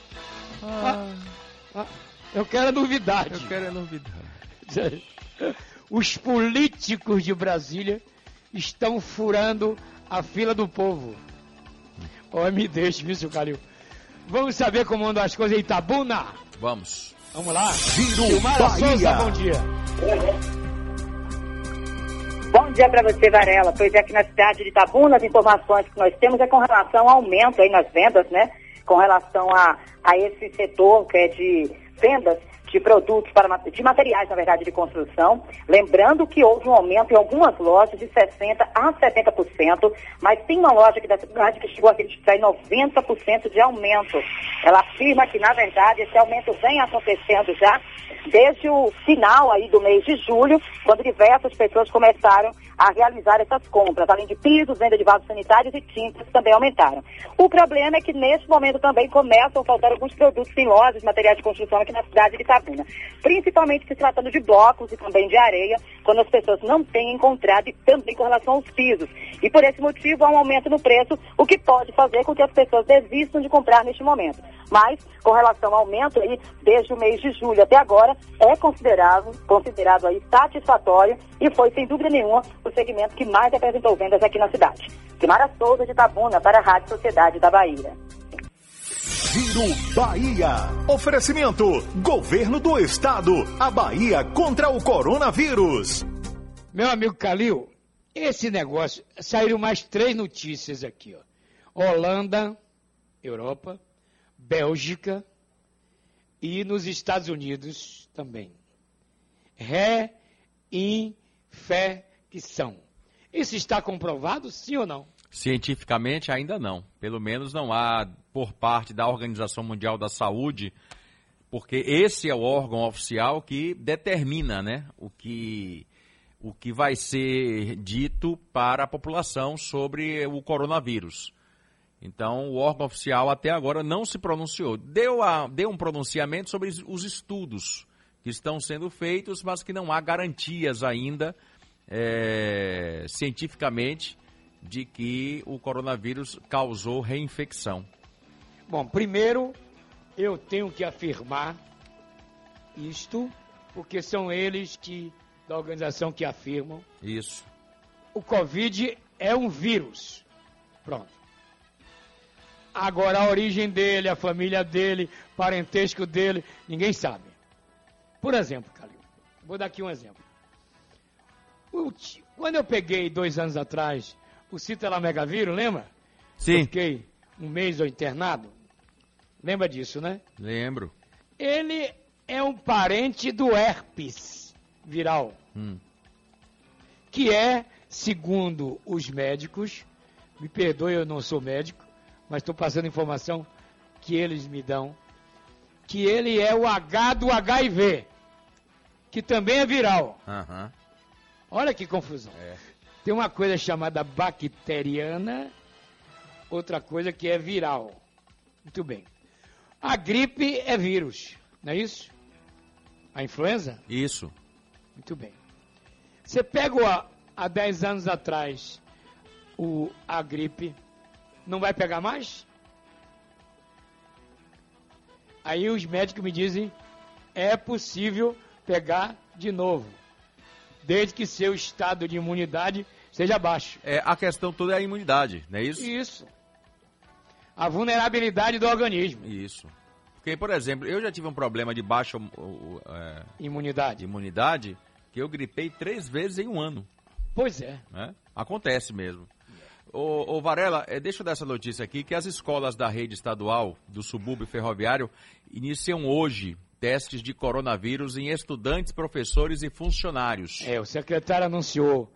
Ah, ah, eu quero a novidade. Eu quero a novidade. Os políticos de Brasília estão furando a fila do povo. Ó, me deixe, viu, seu Calil? Vamos saber como andam as coisas em Itabuna? Vamos. Vamos lá? Giro Silmara Bahia. Souza, bom dia. Bom dia para você, Varela. Pois é, aqui na cidade de Itabuna, as informações que nós temos é com relação ao aumento aí nas vendas, né? Com relação a, a esse setor que é de vendas de produtos, para, de materiais, na verdade, de construção. Lembrando que houve um aumento em algumas lojas de 60% a 70%, mas tem uma loja aqui da cidade que chegou a registrar em 90% de aumento. Ela afirma que, na verdade, esse aumento vem acontecendo já desde o final aí do mês de julho, quando diversas pessoas começaram a realizar essas compras. Além de pisos, venda de vasos sanitários e tintas também aumentaram. O problema é que neste momento também começam a faltar alguns produtos em lojas, materiais de construção aqui na cidade de Itabuna. Principalmente se tratando de blocos e também de areia, quando as pessoas não têm encontrado e também com relação aos pisos. E por esse motivo há um aumento no preço, o que pode fazer com que as pessoas desistam de comprar neste momento. Mas, com relação ao aumento aí, desde o mês de julho até agora, é considerável, considerado aí satisfatório e foi, sem dúvida nenhuma, o segmento que mais apresentou vendas aqui na cidade. Simara Souza de Itabuna para a Rádio Sociedade da Bahia. Coronavírus Bahia. Oferecimento: Governo do Estado. A Bahia contra o coronavírus. Meu amigo Calil, esse negócio, saíram mais três notícias aqui, ó. Holanda, Europa, Bélgica e nos Estados Unidos também. Reinfecção. Isso está comprovado, sim ou não? Cientificamente, ainda não. Pelo menos não há por parte da Organização Mundial da Saúde, porque esse é o órgão oficial que determina né, o, que, o que vai ser dito para a população sobre o coronavírus. Então, o órgão oficial até agora não se pronunciou. Deu, a, deu um pronunciamento sobre os estudos que estão sendo feitos, mas que não há garantias ainda é, cientificamente de que o coronavírus causou reinfecção. Bom, primeiro eu tenho que afirmar isto, porque são eles que da organização que afirmam. Isso. O Covid é um vírus. Pronto. Agora a origem dele, a família dele, parentesco dele, ninguém sabe. Por exemplo, Calil, vou dar aqui um exemplo. Quando eu peguei dois anos atrás o citelamegavírus, lembra? Sim. Eu fiquei um mês internado. Lembra disso, né? Lembro. Ele é um parente do herpes viral. Hum. Que é, segundo os médicos, me perdoe, eu não sou médico, mas estou passando informação que eles me dão, que ele é o H do HIV, que também é viral. Uhum. Olha que confusão. É. Tem uma coisa chamada bacteriana, outra coisa que é viral. Muito bem. A gripe é vírus, não é isso? A influenza? Isso. Muito bem. Você pega há 10 anos atrás o, a gripe, não vai pegar mais? Aí os médicos me dizem, é possível pegar de novo, desde que seu estado de imunidade seja baixo. É, a questão toda é a imunidade, não é isso? Isso. A vulnerabilidade do organismo. Isso. Porque, por exemplo, eu já tive um problema de baixa é, imunidade. imunidade que eu gripei três vezes em um ano. Pois é. Né? Acontece mesmo. Ô, ô, Varela, é, deixa eu dar essa notícia aqui, que as escolas da rede estadual do subúrbio ferroviário iniciam hoje testes de coronavírus em estudantes, professores e funcionários. É, o secretário anunciou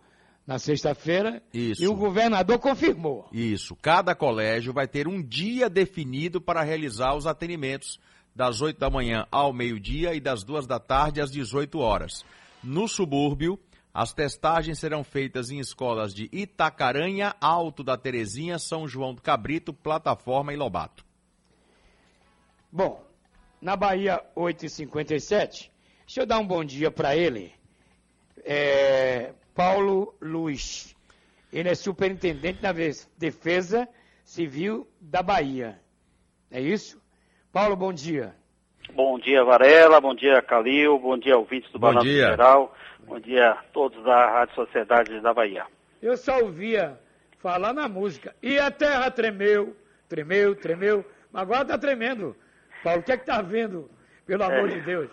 na sexta-feira Isso. e o governador confirmou. Isso. Cada colégio vai ter um dia definido para realizar os atendimentos das 8 da manhã ao meio-dia e das 2 da tarde às 18 horas. No subúrbio, as testagens serão feitas em escolas de Itacaranha, Alto da Terezinha, São João do Cabrito, Plataforma e Lobato. Bom, na Bahia 8h57, deixa eu dar um bom dia para ele. É, Paulo Luiz. Ele é superintendente da Defesa Civil da Bahia. É isso? Paulo, bom dia. Bom dia, Varela. Bom dia, Calil. Bom dia, ouvintes do Bom Balanço dia. Geral. Bom dia a todos da Rádio Sociedade da Bahia. Eu só ouvia falar na música. E a terra tremeu, tremeu, tremeu. Mas agora está tremendo. Paulo, o que é que está vendo? Pelo amor É. de Deus.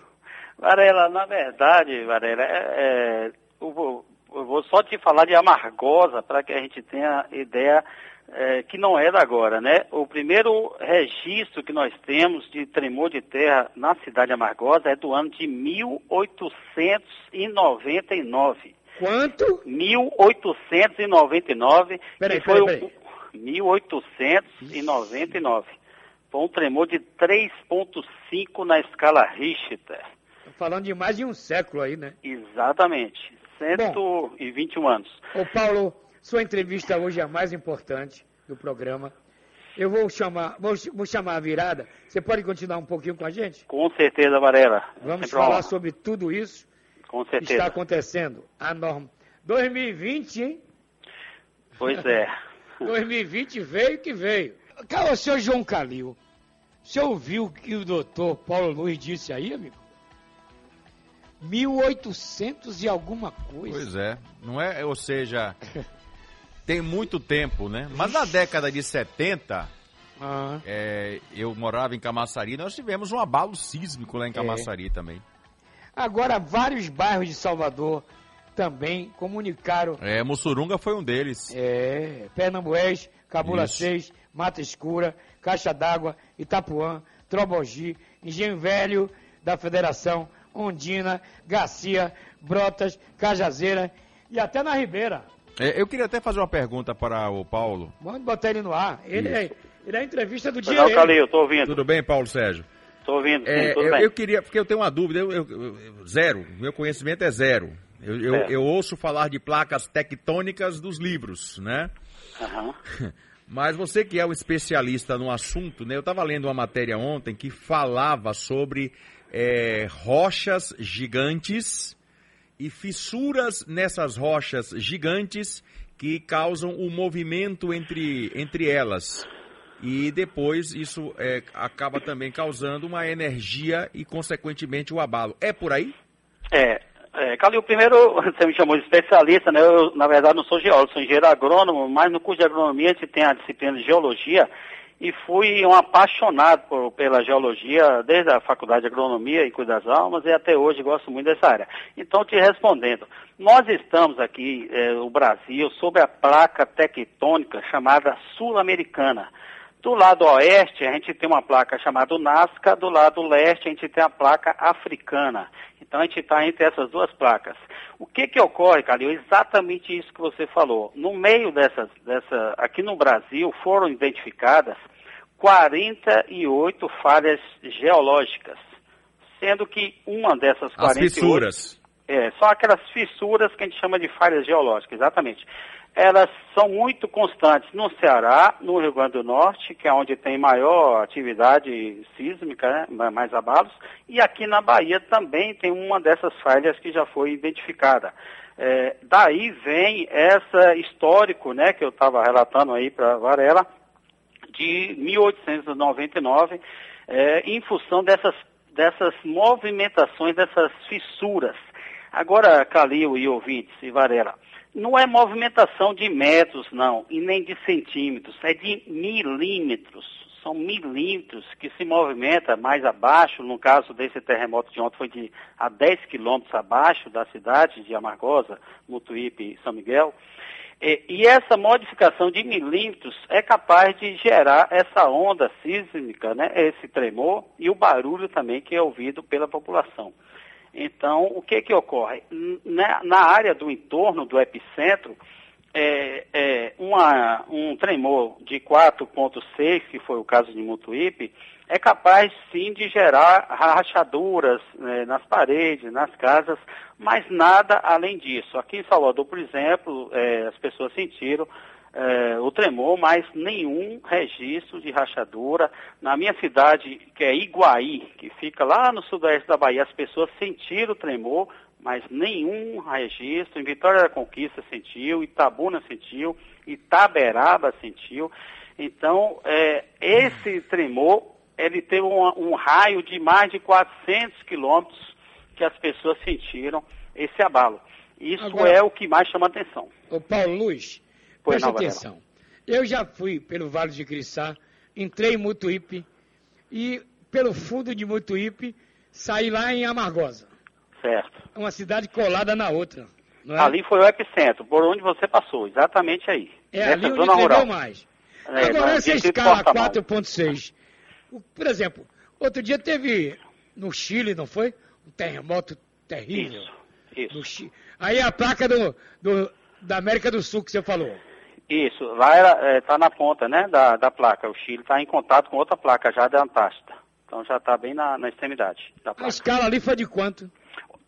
Varela, na verdade, Varela, é, é, vou, eu vou só te falar de Amargosa para que a gente tenha ideia é, que não é da agora, né? O primeiro registro que nós temos de tremor de terra na cidade de Amargosa é do ano de 1899. Quanto? 1899, Peraí, que foi peraí, o 1899. Foi um tremor de 3.5 na escala Richter. Falando de mais de um século aí, né? Exatamente. 121 anos. Ô Paulo, sua entrevista hoje é a mais importante do programa. Eu vou chamar, vou, vou chamar a virada. Você pode continuar um pouquinho com a gente? Com certeza, Varela. Vamos Sempre falar sobre tudo isso Com que certeza. está acontecendo. A norma. 2020, hein? Pois é. 2020 veio que veio. Cara, o senhor João Calil, o senhor ouviu o que o doutor Paulo Luiz disse aí, amigo? 1800 e alguma coisa. Pois é, não é, ou seja, tem muito tempo, né? Mas na década de 70, Ah, é, eu morava em Camaçari, nós tivemos um abalo sísmico lá em Camaçari também. Agora, vários bairros de Salvador também comunicaram. É, Mussurunga foi um deles. É, Pernambués, Cabula Isso. 6, Mata Escura, Caixa d'Água, Itapuã, Trobogi, Engenho Velho da Federação, Ondina, Garcia, Brotas, Cajazeira e até na Ribeira. É, eu queria até fazer uma pergunta para o Paulo. Vamos botar ele no ar. Ele, é, ele é a entrevista do dia. Não. Calil, tô ouvindo. Tudo bem, Paulo Sérgio? Tô ouvindo, sim, É, tudo eu, bem. eu queria, porque eu tenho uma dúvida, eu, eu- eu- zero, meu conhecimento é zero. Eu, eu- eu ouço falar de placas tectônicas dos livros, né? Aham. Mas você que é um especialista no assunto, né? Eu estava lendo uma matéria ontem que falava sobre é, rochas gigantes e fissuras nessas rochas gigantes que causam o movimento entre, entre elas. E depois isso é, acaba também causando uma energia e, consequentemente, o abalo. É por aí? É, é, Calil, primeiro você me chamou de especialista, né? Eu, na verdade, não sou geólogo, sou engenheiro agrônomo, mas no curso de agronomia a gente tem a disciplina de geologia e fui um apaixonado por- pela geologia desde a faculdade de agronomia em Cuidas das Almas e até hoje gosto muito dessa área. Então, te respondendo, nós estamos aqui, eh, o Brasil, sobre a placa tectônica chamada sul-americana. Do lado oeste, a gente tem uma placa chamada Nazca, do lado leste, a gente tem a placa africana. Então, a gente está entre essas duas placas. O que que ocorre, Calil? Exatamente isso que você falou. No meio dessas, dessa, aqui no Brasil, foram identificadas 48 falhas geológicas, sendo que uma dessas As 48... fissuras. É, são aquelas fissuras que a gente chama de falhas geológicas, exatamente. Elas são muito constantes no Ceará, no Rio Grande do Norte, que é onde tem maior atividade sísmica, né, ma- mais abalos, e aqui na Bahia também tem uma dessas falhas que já foi identificada. É, daí vem essa histórico, né, que eu estava relatando aí para Varela, de 1899, é, em função dessas, dessas movimentações, dessas fissuras. Agora, Calil e ouvintes e Varela, não é movimentação de metros, não, e nem de centímetros, é de milímetros. São milímetros que se movimenta mais abaixo, no caso desse terremoto de ontem foi de a 10 quilômetros abaixo da cidade de Amargosa, Mutuípe e São Miguel. E, essa modificação de milímetros é capaz de gerar essa onda sísmica, né, esse tremor e o barulho também que é ouvido pela população. Então, o que que ocorre? Na, na área do entorno do epicentro, é, é, uma- um tremor de 4.6, que foi o caso de Mutuípe, é capaz sim de gerar rachaduras né, nas paredes, nas casas, mas nada além disso. Aqui em Salvador, por exemplo, é, as pessoas sentiram é, o tremor, mas nenhum registro de rachadura. Na minha cidade, que é Iguaí, que fica lá no sudoeste da Bahia, as pessoas sentiram o tremor, mas nenhum registro. Em Vitória da Conquista sentiu, Itabuna sentiu, Itaberaba sentiu. Então, é, esse tremor, ele teve um, um raio de mais de 400 quilômetros que as pessoas sentiram esse abalo. Isso Agora- é o que mais chama atenção. Ô Paulo Luiz, Pois presta não, Varela. atenção. Eu já fui pelo Vale de Criçá, entrei em Mutuípe e pelo fundo de Mutuípe saí lá em Amargosa. Certo. Uma cidade colada na outra. É? Ali foi o epicentro, por onde você passou, exatamente aí. é ali onde zona rural. mais. É, Agora, essa escala Porta-Mal. 4.6. Por exemplo, outro dia teve no Chile, não foi? Um terremoto terrível. Isso. Chi- Aí a placa do, do- da América do Sul que você falou. Isso, lá está na ponta né, da, da placa. O Chile está em contato com outra placa já da Antártida. Então já está bem na, na extremidade da A placa. escala ali foi de quanto?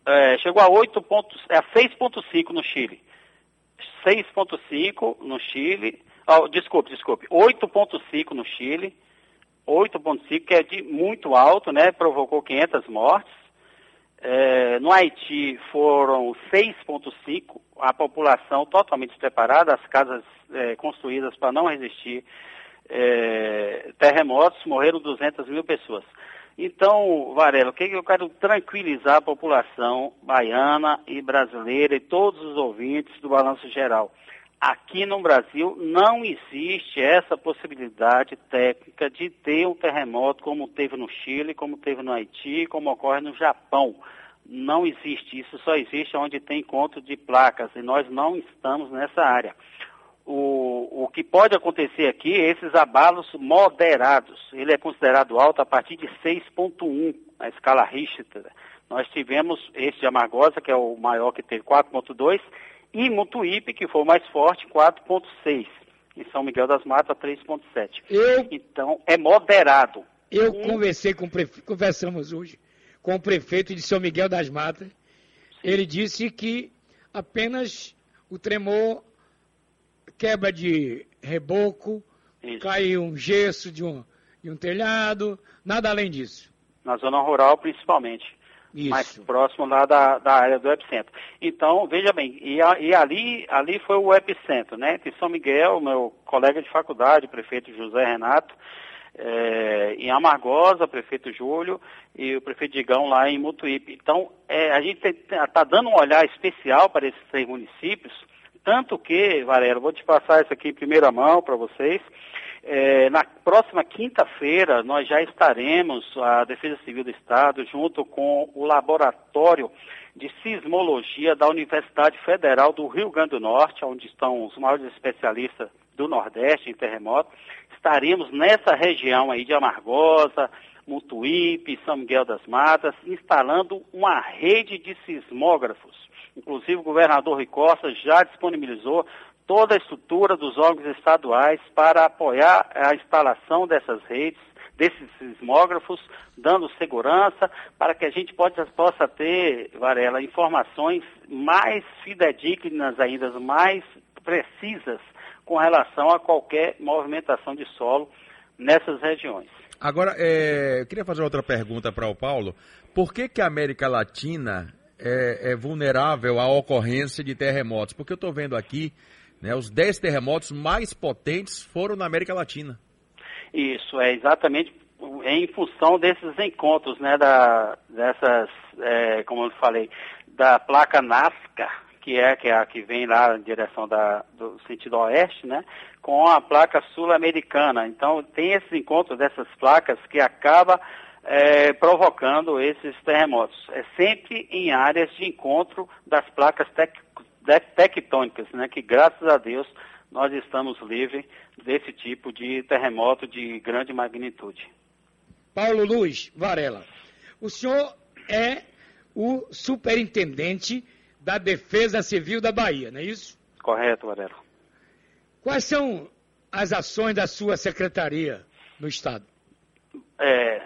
É, chegou a 8 pontos, é a 6.5 no Chile. 6.5 no Chile. Oh, desculpe, desculpe. 8.5 no Chile. 8.5, que é de muito alto, né? Provocou 500 mortes. É, no Haiti foram 6,5, a população totalmente despreparada, as casas é, construídas para não resistir é, terremotos, morreram 200 mil pessoas. Então, Varela, o que eu quero tranquilizar a população baiana e brasileira e todos os ouvintes do Balanço Geral. Aqui no Brasil não existe essa possibilidade técnica de ter um terremoto como teve no Chile, como teve no Haiti, como ocorre no Japão. Não existe, isso só existe onde tem encontro de placas e nós não estamos nessa área. O, o que pode acontecer aqui é esses abalos moderados. Ele é considerado alto a partir de 6.1 na escala Richter. Nós tivemos esse de Amargosa, que é o maior que teve 4.2, e Mutuípe, que foi o mais forte, 4.6. Em São Miguel das Matas, 3.7. Eu, Então, é moderado. eu conversei com o prefeito, conversamos hoje com o prefeito de São Miguel das Matas. Ele disse que apenas o tremor, quebra de reboco, caiu um gesso de um, de um telhado, nada além disso. Na zona rural, principalmente. Isso. mais próximo lá da, da área do epicentro. Então, veja bem, e, a- e ali, ali foi o epicentro, né? Em São Miguel, meu colega de faculdade, prefeito José Renato, eh, em Amargosa, prefeito Júlio, e o prefeito Digão lá em Mutuípe. Então, eh, a gente está dando um olhar especial para esses três municípios, tanto que, Varela, vou te passar isso aqui em primeira mão para vocês, é, na próxima quinta-feira, nós já estaremos, a Defesa Civil do Estado, junto com o Laboratório de Sismologia da Universidade Federal do Rio Grande do Norte, onde estão os maiores especialistas do Nordeste em terremoto. Estaremos nessa região aí de Amargosa, Mutuípe, São Miguel das Matas, instalando uma rede de sismógrafos. Inclusive, o governador Rui Costa já disponibilizou toda a estrutura dos órgãos estaduais para apoiar a instalação dessas redes, desses sismógrafos, dando segurança para que a gente possa, possa ter, Varela, informações mais fidedignas ainda, mais precisas com relação a qualquer movimentação de solo nessas regiões. Agora, é, eu queria fazer outra pergunta para o Paulo. Por que, que a América Latina é, é vulnerável à ocorrência de terremotos? Porque eu estou vendo aqui, né, os 10 terremotos mais potentes foram na América Latina. Isso, é exatamente em função desses encontros, né, da, dessas, é, como eu falei, da placa Nazca, que é, que é a que vem lá em direção da, do sentido oeste, né, com a placa sul-americana. Então, tem esses encontros dessas placas que acaba é, provocando esses terremotos. É sempre em áreas de encontro das placas tec, de- tectônicas, né, que graças a Deus nós estamos livres desse tipo de terremoto de grande magnitude. Paulo Luiz Varela, o senhor é o superintendente da Defesa Civil da Bahia, não é isso? Correto, Varela? Quais são as ações da sua secretaria no Estado? É,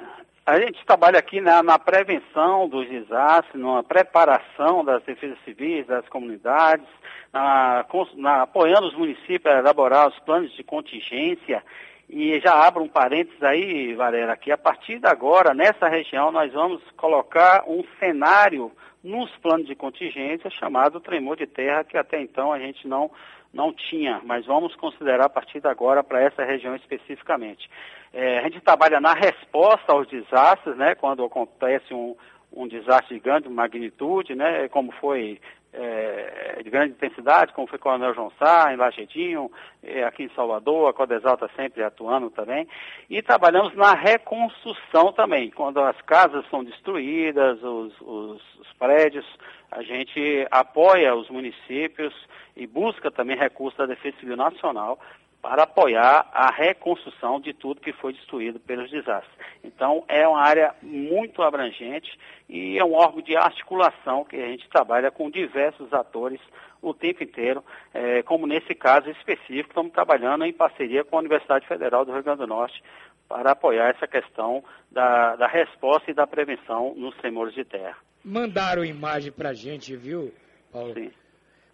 a gente trabalha aqui na, na prevenção dos desastres, na preparação das defesas civis, das comunidades, na, na- apoiando os municípios a elaborar os planos de contingência. E já abro um parênteses aí, Varela, que a partir de agora, nessa região, nós vamos colocar um cenário nos planos de contingência chamado tremor de terra, que até então a gente não, não tinha, mas vamos considerar a partir de agora para essa região especificamente. É, a gente trabalha na resposta aos desastres, né, quando acontece um, um desastre de grande magnitude, né, como foi é, de grande intensidade, como foi Coronel João Sá, em Lajedinho, é, aqui em Salvador, a Codesal está sempre atuando também. E trabalhamos na reconstrução também, quando as casas são destruídas, os, os- os prédios, a gente apoia os municípios e busca também recursos da Defesa Civil Nacional para apoiar a reconstrução de tudo que foi destruído pelos desastres. Então, é uma área muito abrangente e é um órgão de articulação que a gente trabalha com diversos atores o tempo inteiro, eh, como nesse caso específico, estamos trabalhando em parceria com a Universidade Federal do Rio Grande do Norte para apoiar essa questão da, da resposta e da prevenção nos tremores de terra. Mandaram imagem pra gente, viu, Paulo? Sim.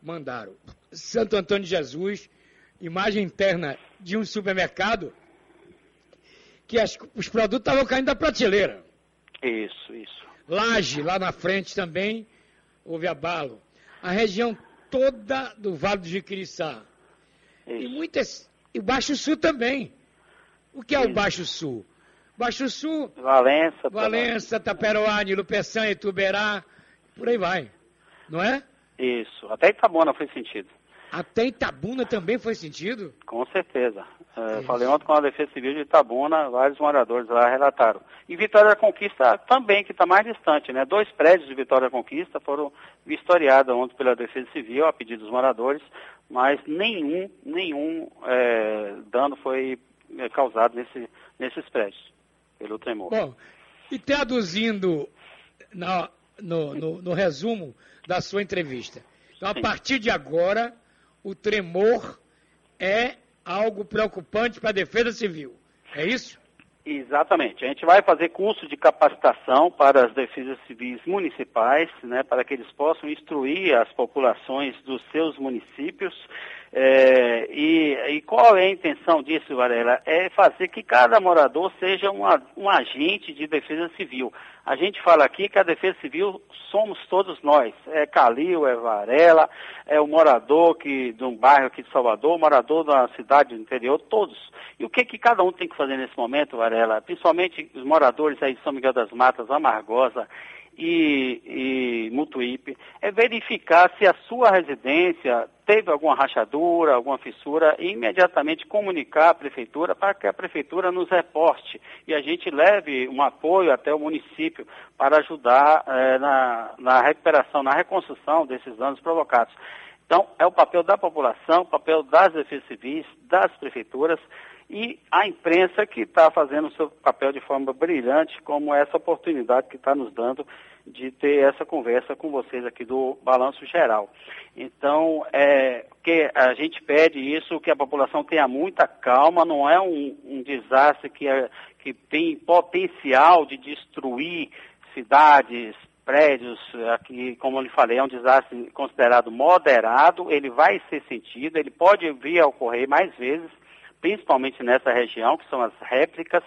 Mandaram. Santo Antônio de Jesus, imagem interna de um supermercado que as- os produtos estavam caindo da prateleira. Isso, isso. Laje, lá na frente também, houve abalo. A região toda do Vale do Jiquiriçá. E muitas. E o Baixo Sul também. O que é o Baixo Sul? Baixo Sul, Valença. Valença, Taperoá, Peçanha, Ituberá, por aí vai. Não é? Isso. Até Itabona foi sentido. Até Itabuna também foi sentido? Com certeza. É, falei ontem com a Defesa Civil de Itabuna, vários moradores lá relataram. E Vitória da Conquista também, que está mais distante, né? Dois prédios de Vitória da Conquista foram vistoriados ontem pela Defesa Civil, a pedido dos moradores, mas nenhum, nenhum é, dano foi é, causado nesse, nesses prédios, pelo tremor. Bom, e traduzindo na, no, no, no resumo da sua entrevista. Então, a Sim. partir de agora, o tremor é algo preocupante para a Defesa Civil. É isso? Exatamente. A gente vai fazer curso de capacitação para as defesas civis municipais, né, para que eles possam instruir as populações dos seus municípios. É, e, e qual é a intenção disso, Varela? É fazer que cada morador seja uma- um agente de defesa civil. A gente fala aqui que a defesa civil somos todos nós. É Calil, é Varela, é o morador que, de um bairro aqui de Salvador, morador da cidade do interior, todos. E o que, que cada um tem que fazer nesse momento, Varela? Principalmente os moradores aí de São Miguel das Matas, Amargosa e, e Mutuípe, é verificar se a sua residência teve alguma rachadura, alguma fissura, e imediatamente comunicar à prefeitura para que a prefeitura nos reporte e a gente leve um apoio até o município para ajudar eh, na, na recuperação, na reconstrução desses danos provocados. Então, é o papel da população, o papel das defesas civis, das prefeituras e a imprensa que está fazendo o seu papel de forma brilhante, como essa oportunidade que está nos dando de ter essa conversa com vocês aqui do Balanço Geral. Então, é, que a gente pede isso, que a população tenha muita calma, não é um, um desastre que, é- que tem potencial de destruir cidades, prédios, aqui, como eu lhe falei, é um desastre considerado moderado, ele vai ser sentido, ele pode vir a ocorrer mais vezes, principalmente nessa região, que são as réplicas,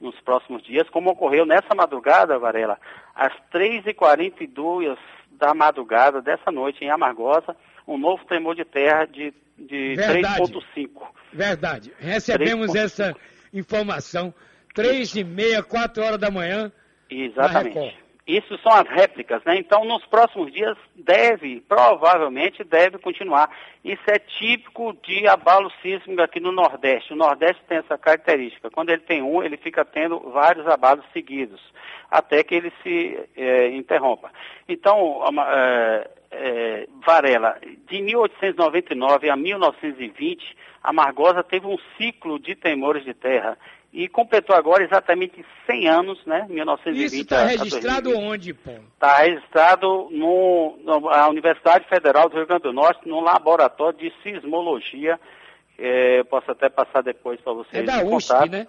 nos próximos dias, como ocorreu nessa madrugada, Varela, às 3h42 da madrugada dessa noite em Amargosa, um novo tremor de terra de, de Verdade. 3,5. Verdade. Recebemos 3,5. essa informação três e meia, quatro horas da manhã. Na Exatamente. Isso são as réplicas, né? Então, nos próximos dias deve, provavelmente deve continuar. Isso é típico de abalo sísmico aqui no Nordeste. O Nordeste tem essa característica. Quando ele tem um, ele fica tendo vários abalos seguidos, até que ele se eh, interrompa. Então, eh, eh, Varela, de 1899 a 1920, a Margosa teve um ciclo de temores de terra e completou agora exatamente 100 anos, né? 1920 Isso está registrado 2020. onde, Paulo? Está registrado no, na Universidade Federal do Rio Grande do Norte, no laboratório de sismologia. Eh, eu posso até passar depois para vocês. É da USP, contato. né?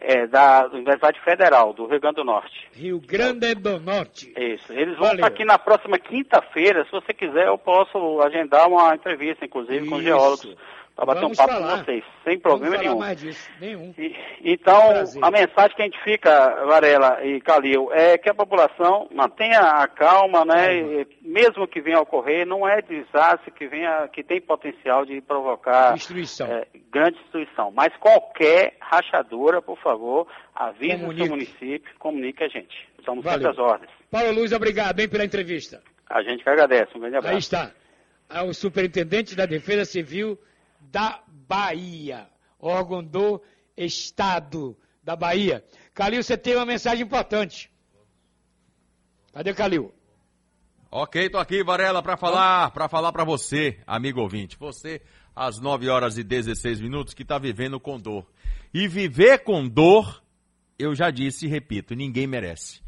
É, da Universidade Federal do Rio Grande do Norte. Rio Grande do Norte. Isso. Eles vão Valeu. estar aqui na próxima quinta-feira. Se você quiser, eu posso agendar uma entrevista, inclusive, com Isso. geólogos, para bater Vamos um papo falar. com vocês, sem problema nenhum. mais disso. Nenhum. E- Então, Prazer. a mensagem que a gente fica, Varela e Calil, é que a população mantenha a calma, né? E mesmo que venha a ocorrer, não é desastre que venha, que tem potencial de provocar Destruição. é, grande destruição. Mas qualquer rachadura, por favor, avise o Comunique. seu município, comunique a gente. Estamos Valeu. às ordens. Paulo Luiz, obrigado hein, pela entrevista. A gente que agradece. Um grande abraço. Aí está. É o superintendente da Defesa Civil da Bahia, órgão do Estado da Bahia. Calil, você tem uma mensagem importante. Cadê Calil? Ok, tô aqui, Varela, para falar, para falar para você, amigo ouvinte. Você, às 9 horas e 16 minutos, que está vivendo com dor. E viver com dor, eu já disse e repito, ninguém merece.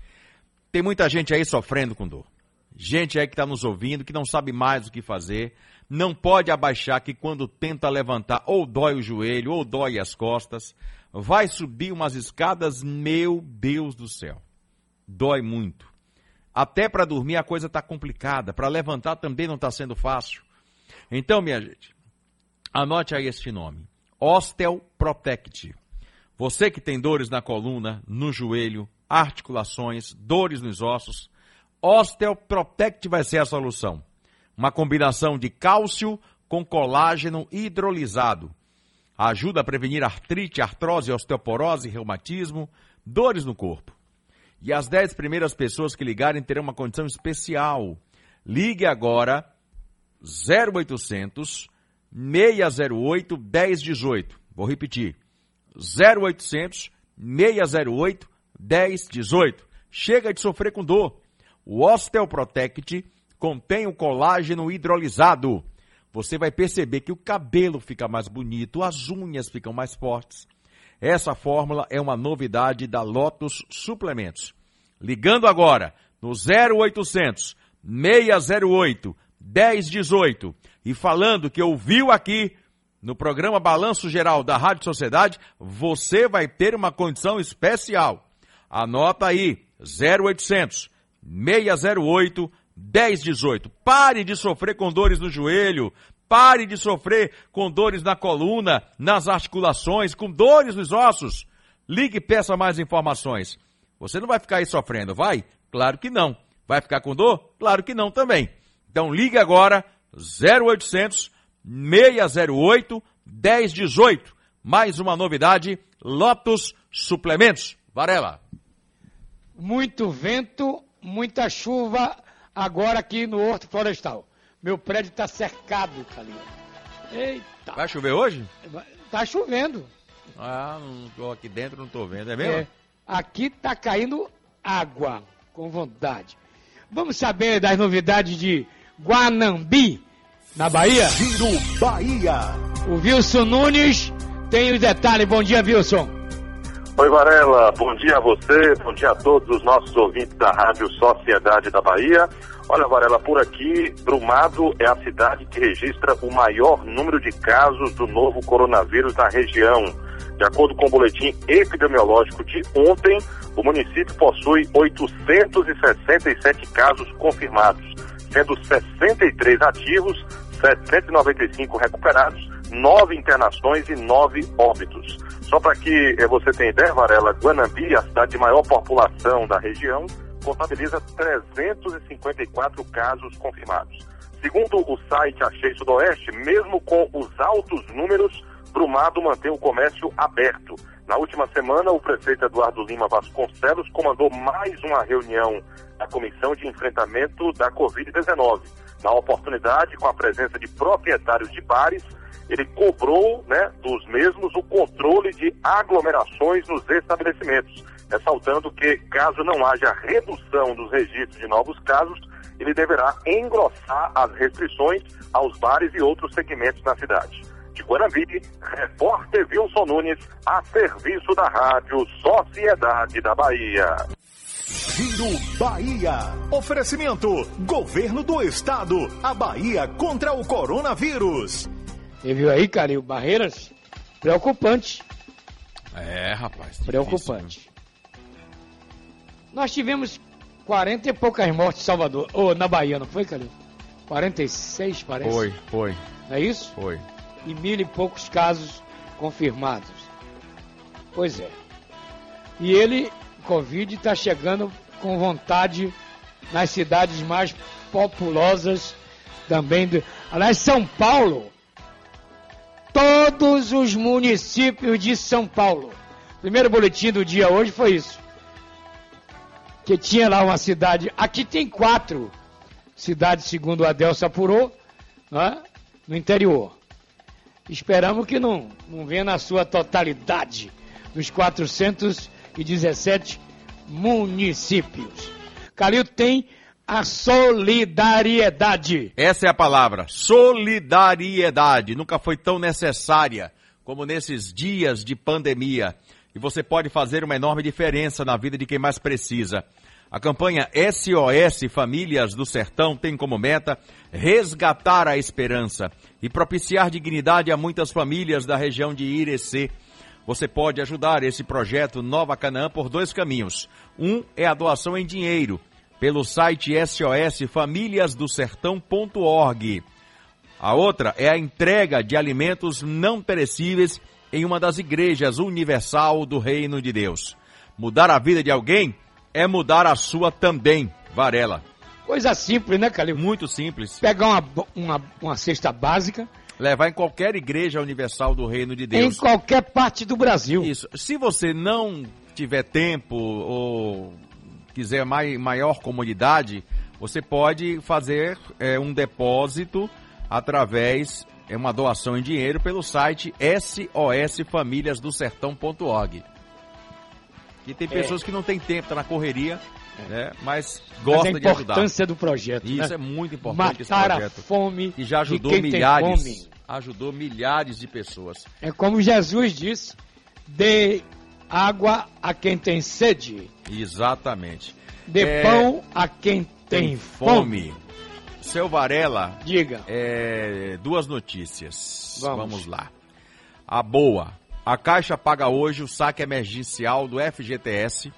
Tem muita gente aí sofrendo com dor. Gente aí que está nos ouvindo, que não sabe mais o que fazer, não pode abaixar que quando tenta levantar ou dói o joelho ou dói as costas, vai subir umas escadas, meu Deus do céu. Dói muito. Até para dormir a coisa está complicada, para levantar também não está sendo fácil. Então, minha gente, anote aí este nome: Ostel Protect. Você que tem dores na coluna, no joelho, articulações, dores nos ossos, Ostel Protect vai ser a solução. Uma combinação de cálcio com colágeno hidrolisado. Ajuda a prevenir artrite, artrose, osteoporose, reumatismo, dores no corpo. E as 10 primeiras pessoas que ligarem terão uma condição especial. Ligue agora 0800 608 1018. Vou repetir. 0800 608 1018. Chega de sofrer com dor. O Osteoprotect contém o colágeno hidrolisado. Você vai perceber que o cabelo fica mais bonito, as unhas ficam mais fortes. Essa fórmula é uma novidade da Lotus Suplementos. Ligando agora no 0800 608 1018 e falando que ouviu aqui no programa Balanço Geral da Rádio Sociedade, você vai ter uma condição especial. Anota aí, 0800 608 1018. Pare de sofrer com dores no joelho, pare de sofrer com dores na coluna, nas articulações, com dores nos ossos. Ligue e peça mais informações. Você não vai ficar aí sofrendo, vai? Claro que não. Vai ficar com dor? Claro que não também. Então ligue agora 0800 608 1018. Mais uma novidade, Lotus Suplementos. Varela. Muito vento, muita chuva agora aqui no Horto Florestal. Meu prédio está cercado, Calil. Eita. Vai chover hoje? Tá chovendo. Ah, não tô aqui dentro, não tô vendo, é mesmo? É, aqui tá caindo água, com vontade. Vamos saber das novidades de Guanambi, na Bahia? Giro Bahia. O Wilson Nunes tem os detalhes. Bom dia, Wilson. Oi, Varela. Bom dia a você, bom dia a todos os nossos ouvintes da Rádio Sociedade da Bahia. Olha, Varela, por aqui, Brumado é a cidade que registra o maior número de casos do novo coronavírus na região. De acordo com o boletim epidemiológico de ontem, o município possui 867 casos confirmados, sendo 63 ativos, 795 recuperados, 9 internações e 9 óbitos. Só para que eh, você tenha ideia, Varela, Guanambi, a cidade de maior população da região, contabiliza 354 casos confirmados. Segundo o site Achei Sudoeste, mesmo com os altos números, Brumado mantém o comércio aberto. Na última semana, o prefeito Eduardo Lima Vasconcelos comandou mais uma reunião da Comissão de Enfrentamento da Covid-19. Na oportunidade, com a presença de proprietários de bares, ele cobrou né, dos mesmos o controle de aglomerações nos estabelecimentos, ressaltando que, caso não haja redução dos registros de novos casos, ele deverá engrossar as restrições aos bares e outros segmentos na cidade. De Guarambiri, repórter Wilson Nunes, a serviço da Rádio Sociedade da Bahia. Giro Bahia. Oferecimento: Governo do Estado. A Bahia contra o coronavírus. Você viu aí, Calil? Barreiras preocupante. É, rapaz. difícil, Preocupante. Nós tivemos 40 e poucas mortes em Salvador. Ou na Bahia, não foi, Calil? 46, parece. Foi, foi, Não é isso? foi. E mil e poucos casos confirmados. Pois é. E ele, Covid, está chegando com vontade nas cidades mais populosas também. Do... Aliás, São Paulo. Todos os municípios de São Paulo. Primeiro boletim do dia hoje foi isso. Que tinha lá uma cidade. Aqui tem quatro cidades, segundo o Adelso apurou, né, no interior. Esperamos que não, não venha na sua totalidade dos 417 municípios. Calil tem a solidariedade. Essa é a palavra, solidariedade. Nunca foi tão necessária como nesses dias de pandemia. E você pode fazer uma enorme diferença na vida de quem mais precisa. A campanha SOS Famílias do Sertão tem como meta resgatar a esperança e propiciar dignidade a muitas famílias da região de Irecê. Você pode ajudar esse projeto Nova Canaã por dois caminhos. Um é a doação em dinheiro, pelo site sosfamiliasdosertão.org. A outra é a entrega de alimentos não perecíveis em uma das igrejas universal do Reino de Deus. Mudar a vida de alguém é mudar a sua também, Varela. Coisa simples, né, Calil? Muito simples. Pegar uma, uma, uma cesta básica Levar em qualquer igreja universal do Reino de em Deus. qualquer parte do Brasil. Isso. Se você não tiver tempo ou quiser mai, maior comodidade, você pode fazer é, um depósito através é uma doação em dinheiro pelo site sosfamiliasdosertão.org. Que tem É. pessoas que não têm tempo, tá na correria, né? Mas Mas gosta a de ajudar. importância do projeto. Isso né? é muito importante esse Matar a projeto. fome E já ajudou tem milhares, fome. ajudou milhares de pessoas. É como Jesus disse: dê água a quem tem sede, Exatamente. dê É, pão a quem tem, fome. Seu Varela, Diga. é, duas notícias. Vamos. Vamos lá. A boa. A Caixa paga hoje o saque emergencial do FGTS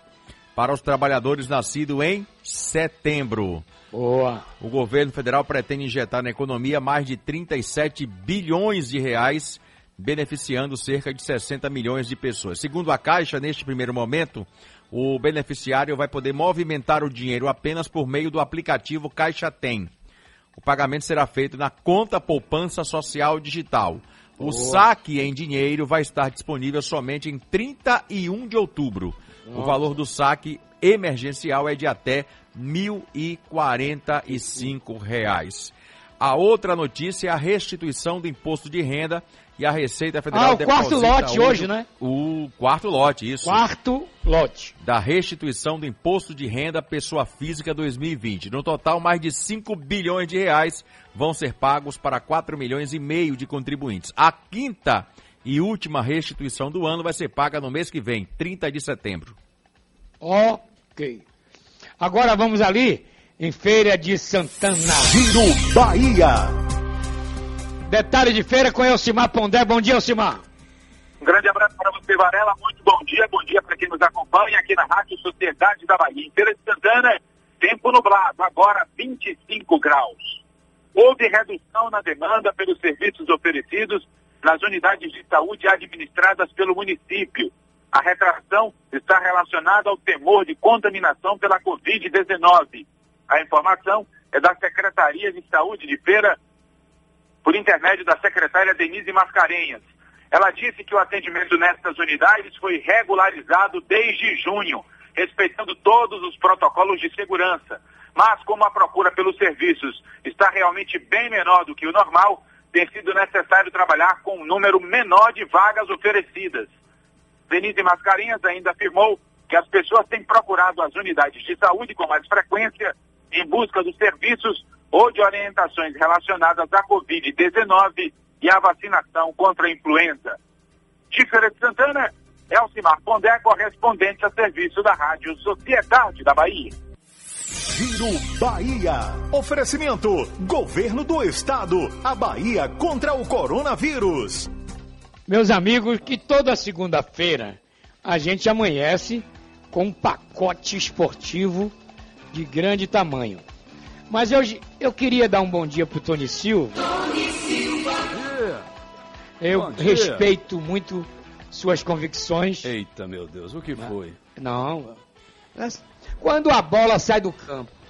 para os trabalhadores nascidos em setembro. Boa. O governo federal pretende injetar na economia mais de 37 bilhões de reais, beneficiando cerca de 60 milhões de pessoas. Segundo a Caixa, neste primeiro momento, o beneficiário vai poder movimentar o dinheiro apenas por meio do aplicativo Caixa Tem. O pagamento será feito na conta poupança social digital. O Boa. saque em dinheiro vai estar disponível somente em 31 de outubro. O Nossa. valor do saque emergencial é de até 1.045 reais. A outra notícia é a restituição do imposto de renda e a Receita Federal Ah, o quarto lote hoje, né? O quarto lote, isso. Quarto lote. Da restituição do imposto de renda pessoa física 2020. No total, mais de 5 bilhões de reais vão ser pagos para 4 milhões e meio de contribuintes. A quinta e última restituição do ano vai ser paga no mês que vem, 30 de setembro. Ok. Agora vamos ali em Feira de Santana. Giro Bahia. Detalhe de feira com Elcimar Pondé. Bom dia, Elcimar. Um grande abraço para você, Varela. Muito bom dia. Bom dia para quem nos acompanha aqui na Rádio Sociedade da Bahia. Em Feira de Santana, tempo nublado, agora 25 graus. Houve redução na demanda pelos serviços oferecidos nas unidades de saúde administradas pelo município. A retração está relacionada ao temor de contaminação pela Covid-19. A informação é da Secretaria de Saúde de Feira, por intermédio da secretária Denise Mascarenhas. Ela disse que o atendimento nestas unidades foi regularizado desde junho, respeitando todos os protocolos de segurança. Mas como a procura pelos serviços está realmente bem menor do que o normal, tem sido necessário trabalhar com um número menor de vagas oferecidas. Denise Mascarenhas ainda afirmou que as pessoas têm procurado as unidades de saúde com mais frequência em busca dos serviços ou de orientações relacionadas à Covid-19 e à vacinação contra a influenza. De Feira de Santana, Elcimar Pondé, correspondente a serviço da Rádio Sociedade da Bahia. Giro Bahia. Oferecimento: Governo do Estado. A Bahia contra o coronavírus. Meus amigos, que toda segunda-feira a gente amanhece com um pacote esportivo de grande tamanho. Mas eu, eu queria dar um bom dia pro Tony Silva. Eu Bom dia. respeito muito suas convicções. Eita, meu Deus, o que foi? Não. Quando a bola sai do campo,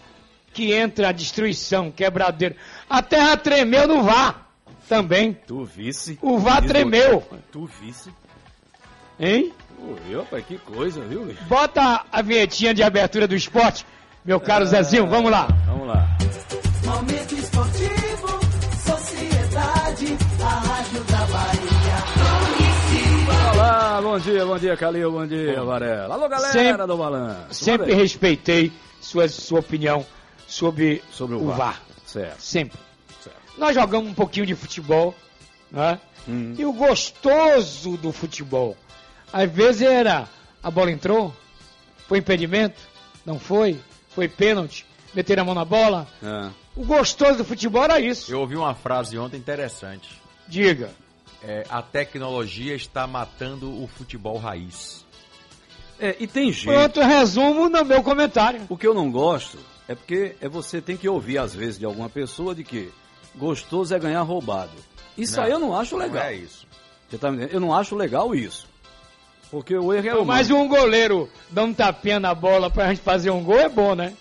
que entra a destruição, quebradeiro, a terra tremeu no VAR também. Tu visse? O VAR Diz tremeu. Tu visse? Hein? Viu, rapaz, que coisa, viu? Bota a vinhetinha de abertura do esporte, meu caro Zezinho, vamos lá. Vamos lá. Momento esportivo, sociedade, a rádio da Bahia. Olá, bom dia, bom dia, Calil, bom dia, Varela. Alô, galera Sempre- do Balanço. Sempre respeitei sua, sua opinião sobre, Sobre o o VAR. VAR. Certo. Sempre. Certo. Nós jogamos um pouquinho de futebol, né? Hum. E o gostoso do futebol, às vezes era a bola entrou, foi impedimento, não foi, foi pênalti, meteram a mão na bola. Ah. O gostoso do futebol era isso. Eu ouvi uma frase ontem interessante. Diga. É, a tecnologia está matando o futebol raiz. É, e tem jeito. Pronto, resumo no meu comentário. O que eu não gosto é porque é você tem que ouvir, às vezes, de alguma pessoa de que gostoso é ganhar roubado. Isso Não, aí eu não acho não legal. é isso. Você tá me entendendo? Eu não acho legal isso. Porque o erro é o Mas um goleiro dá um tapinha na bola pra gente fazer um gol é bom, né?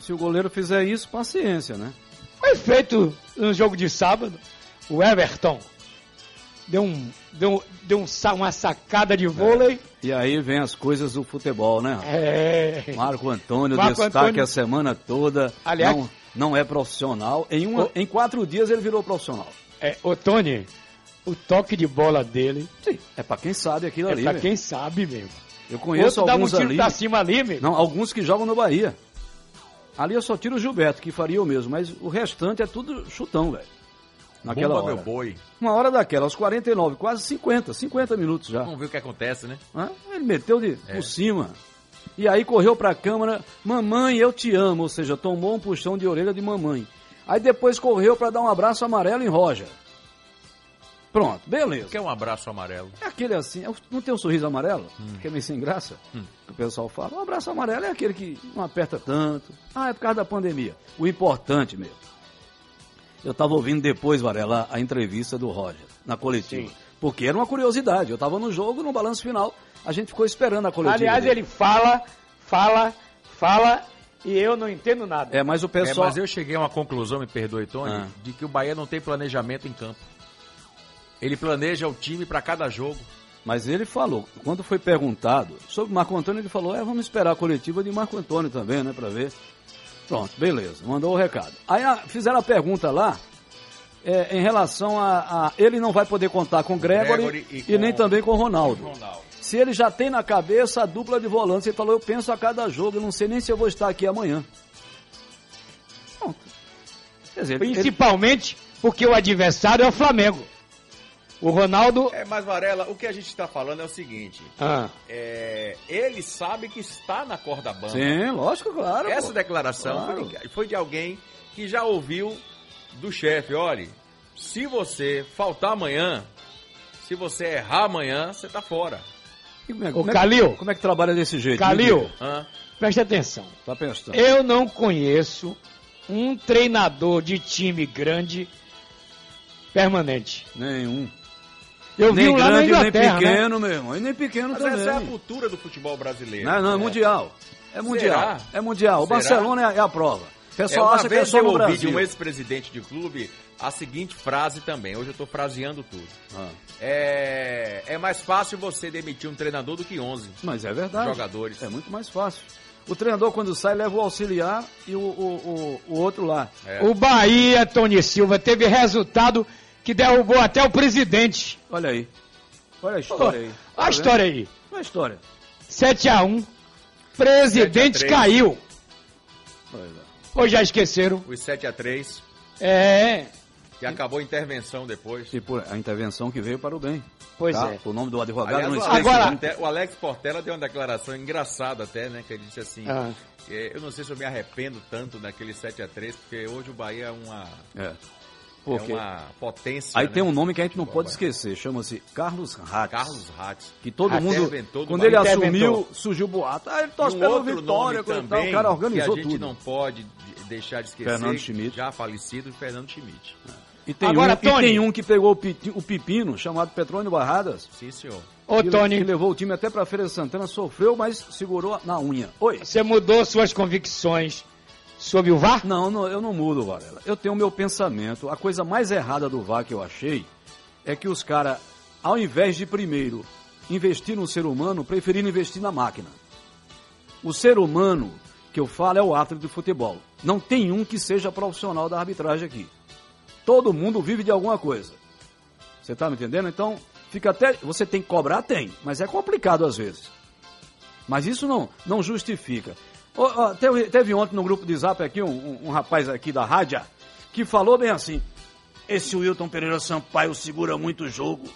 Se o goleiro fizer isso, paciência, né? Foi feito no jogo de sábado, o Everton deu, um, deu, deu um, uma sacada de vôlei. E aí vem as coisas do futebol, né? É. Marco Antônio, Marco destaque Antônio- a semana toda. Aliás- não, não é profissional. Em, uma, Ô- em quatro dias ele virou profissional. É, ô Tony, o toque de bola dele. Sim, é pra quem sabe aquilo é ali. pra meu. quem sabe mesmo. Eu conheço Outro dá um alguns tiro ali. pra cima ali, meu. Não, alguns que jogam no Bahia. Ali eu só tiro o Gilberto, que faria o mesmo, mas o restante é tudo chutão, velho. Naquela hora. meu boi. Uma hora daquela, aos 49, quase 50, 50 minutos já. Vamos ver o que acontece, né? Ele meteu de É. por cima. E aí correu pra câmara, mamãe, eu te amo, ou seja, tomou um puxão de orelha de mamãe. Aí depois correu pra dar um abraço amarelo em Roger. Pronto, beleza. Que é um abraço amarelo. É aquele assim, é o- não tem um sorriso amarelo? Hum. Que é meio sem graça? Que o pessoal fala. O abraço amarelo é aquele que não aperta tanto. Ah, é por causa da pandemia. O importante mesmo. Eu estava ouvindo depois, Varela, a entrevista do Roger, na coletiva. Porque era uma curiosidade. Eu estava no jogo, no balanço final. A gente ficou esperando a coletiva. Aliás, dele. ele fala, fala, fala e eu não entendo nada. É, mas o É, pessoal. mas eu cheguei a uma conclusão, me perdoe, Tony, Ah. de que o Bahia não tem planejamento em campo. Ele planeja o time para cada jogo. Mas ele falou, quando foi perguntado sobre Marco Antônio, ele falou: é, vamos esperar a coletiva de Marco Antônio também, né, pra ver. Pronto, beleza, mandou o recado. Aí a- fizeram a pergunta lá, é, em relação a, a- Ele não vai poder contar com Gregory, Gregory e e, com- nem também com Ronaldo. Ronaldo. Se ele já tem na cabeça a dupla de volantes, ele falou: eu penso a cada jogo, eu não sei nem se eu vou estar aqui amanhã. Pronto. Quer dizer, ele- Principalmente porque o adversário é o Flamengo. O Ronaldo. É, mas Varela, o que a gente está falando é o seguinte: Ah. é, ele sabe que está na corda bamba. Sim, lógico, claro. Essa pô. declaração Claro. foi, de, foi de alguém que já ouviu do chefe: olha, se você faltar amanhã, se você errar amanhã, você tá fora. Como é- Ô, como é- Calil. Como é que trabalha desse jeito? Calil. Preste atenção. Tá pensando. Eu não conheço um treinador de time grande permanente. Nenhum. Eu vi nem um lá na grande, nem Inglaterra, né? pequeno, meu irmão. E nem pequeno Mas também. essa é a cultura do futebol brasileiro. Não, não, é mundial. É mundial. Será? É mundial. O Será? Barcelona é a- é a prova. O pessoal é, uma acha que é vez só eu no ouvi Brasil. de um ex-presidente de clube a seguinte frase também. Hoje eu estou fraseando tudo. Ah. É, é mais fácil você demitir um treinador do que 11 Mas é verdade. jogadores. É muito mais fácil. O treinador, quando sai, leva o auxiliar e o, o, o, o outro lá. É. O Bahia, Tony Silva, teve resultado que derrubou até o presidente. Olha aí. Olha a história aí. Olha Tá a vendo? história aí. Olha a história. 7x1. Presidente 7 a 3. caiu. Lá. Ou já esqueceram? Os 7 a 3 É. que acabou a intervenção depois. Tipo, a intervenção que veio para o bem. Pois tá? é. O nome do advogado Aliás, não esquece. Agora- Portela, o Alex Portela deu uma declaração engraçada até, né? Que ele disse assim: Ah. é, Eu não sei se eu me arrependo tanto daquele 7 a 3 porque hoje o Bahia é uma, É. é Porque uma potência. aí né? tem um nome que a gente não pode esquecer. Chama-se Carlos Ratz. Carlos Ratz. Que todo Até mundo, quando ele assumiu, surgiu o boato. Ah, ele torce um pelo outro Vitória, também o cara organizou que a gente tudo. não pode de- deixar de esquecer, Fernando Schmidt. já falecido, Fernando Schmidt. E tem, Agora, um, e Tony. tem um que pegou o, pi- o pepino, chamado Petrônio Barradas. Sim, senhor. Ô, que, Tony, que levou o time até pra Feira de Santana, sofreu, mas segurou na unha. Oi? você mudou suas convicções sobre o VAR? Não, não, eu não mudo, Varela. Eu tenho o meu pensamento. A coisa mais errada do VAR que eu achei é que os caras, ao invés de primeiro investir no ser humano, preferiram investir na máquina. O ser humano que eu falo é o árbitro de futebol. Não tem um que seja profissional da arbitragem aqui. Todo mundo vive de alguma coisa. Você tá me entendendo? Então, fica até. Você tem que cobrar? Tem. Mas é complicado às vezes. Mas isso não, não justifica. Ô, ó, teve, teve ontem no grupo de zap aqui um, um- um rapaz aqui da rádio que falou bem assim: esse Wilton Pereira Sampaio segura muito o jogo.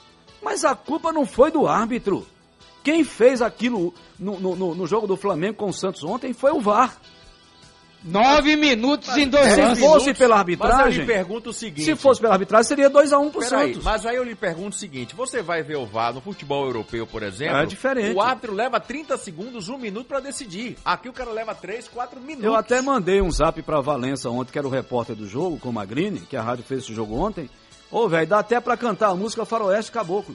Mas a culpa não foi do árbitro. Quem fez aquilo no- no- no jogo do Flamengo com o Santos ontem foi o VAR. Nove minutos em dois Se lances. fosse pela Mas eu arbitragem, lhe pergunto o seguinte. se fosse pela arbitragem, seria 2x1 pro Peraí, Santos. mas aí eu lhe pergunto o seguinte: você vai ver o VAR no futebol europeu, por exemplo? É diferente. O árbitro leva 30 segundos, um minuto pra decidir. Aqui o cara leva 3, 4 minutos. Eu até mandei um zap pra Valença ontem, que era o repórter do jogo, com o Magrini, que a rádio fez esse jogo ontem. Ô, velho, dá até pra cantar a música Faroeste Caboclo.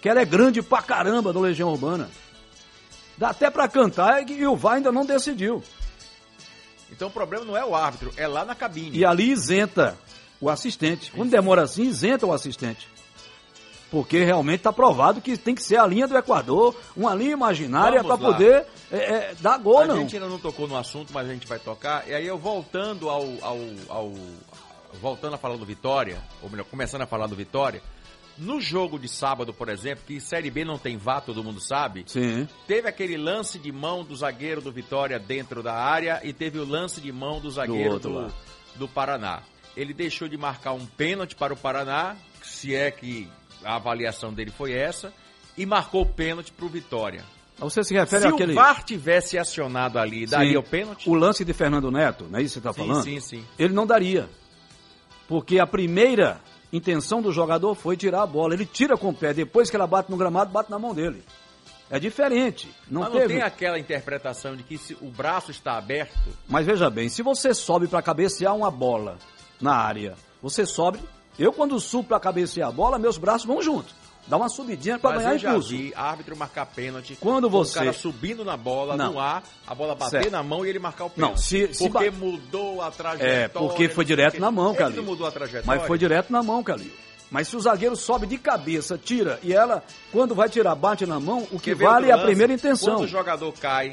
Que ela é grande pra caramba do Legião Urbana. Dá até pra cantar e, e o VAR ainda não decidiu. Então o problema não é o árbitro, é lá na cabine. E ali isenta o assistente. Quando demora assim, isenta o assistente. Porque realmente está provado que tem que ser a linha do Equador, uma linha imaginária para poder é, é, dar gol, a não. gente ainda não tocou no assunto, mas a gente vai tocar. E aí eu voltando ao, ao, ao, voltando a falar do Vitória, ou melhor, começando a falar do Vitória, no jogo de sábado, por exemplo, que Série B não tem vá, todo mundo sabe. Sim. Teve aquele lance de mão do zagueiro do Vitória dentro da área e teve o lance de mão do zagueiro do, lá. do Paraná. Ele deixou de marcar um pênalti para o Paraná, se é que a avaliação dele foi essa, e marcou o pênalti para o Vitória. Você se refere se àquele. o VAR tivesse acionado ali, daria Sim. o pênalti? O lance de Fernando Neto, não é isso que você está Sim, falando? sim, sim. Ele não daria. Porque a primeira intenção do jogador foi tirar a bola. Ele tira com o pé, depois que ela bate no gramado, bate na mão dele. É diferente. Não Mas não teve. tem aquela interpretação de que se o braço está aberto, Mas veja bem, se você sobe para cabecear uma bola na área, você sobe. Eu, quando subo para cabecear a bola, meus braços vão junto. Dá uma subidinha para ganhar impulso. vi árbitro marcar pênalti. Quando você- O cara subindo na bola, Não. no ar, a bola bater Certo. na mão e ele marcar o pênalti. Não, se- se Porque mudou a trajetória. É, porque foi direto o quê. na mão, Ele Calil. não mudou a trajetória. Mas foi direto na mão, Calil. Mas se o zagueiro sobe de cabeça, tira, e ela, quando vai tirar, bate na mão, o que vale é a lance? primeira intenção. Quando o jogador cai,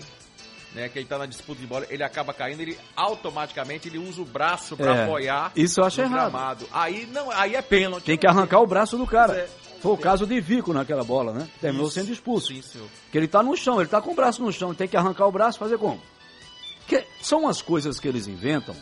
né, que ele tá na disputa de bola, ele acaba caindo, ele automaticamente ele usa o braço para É, apoiar isso eu acho errado. gramado. Aí não, aí é pênalti. Tem que arrancar o braço do cara. É. Foi o caso de Vico naquela bola, né? Terminou Isso. sendo expulso. Sim, senhor. Que ele tá no chão, ele tá com o braço no chão, tem que arrancar o braço, fazer como? Que são as coisas que eles inventam.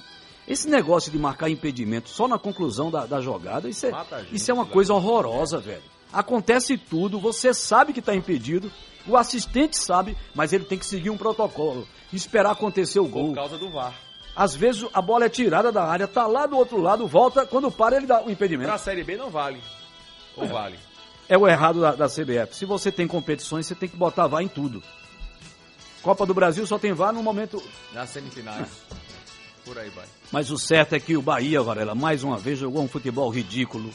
Esse negócio de marcar impedimento só na conclusão da, da jogada, isso é, gente, isso é uma né? coisa horrorosa, velho. Acontece tudo, você sabe que está impedido, o assistente sabe, mas ele tem que seguir um protocolo, esperar acontecer o gol. Por causa do VAR. Às vezes a bola é tirada da área, tá lá do outro lado, volta, quando para ele dá o impedimento. Pra Série B não vale. Ou vale? É o errado da, da CBF. Se você tem competições, você tem que botar VAR em tudo. Copa do Brasil só tem VAR no momento. Nas semifinais. Por aí vai. Mas o certo é que o Bahia, Varela, mais uma vez jogou um futebol ridículo.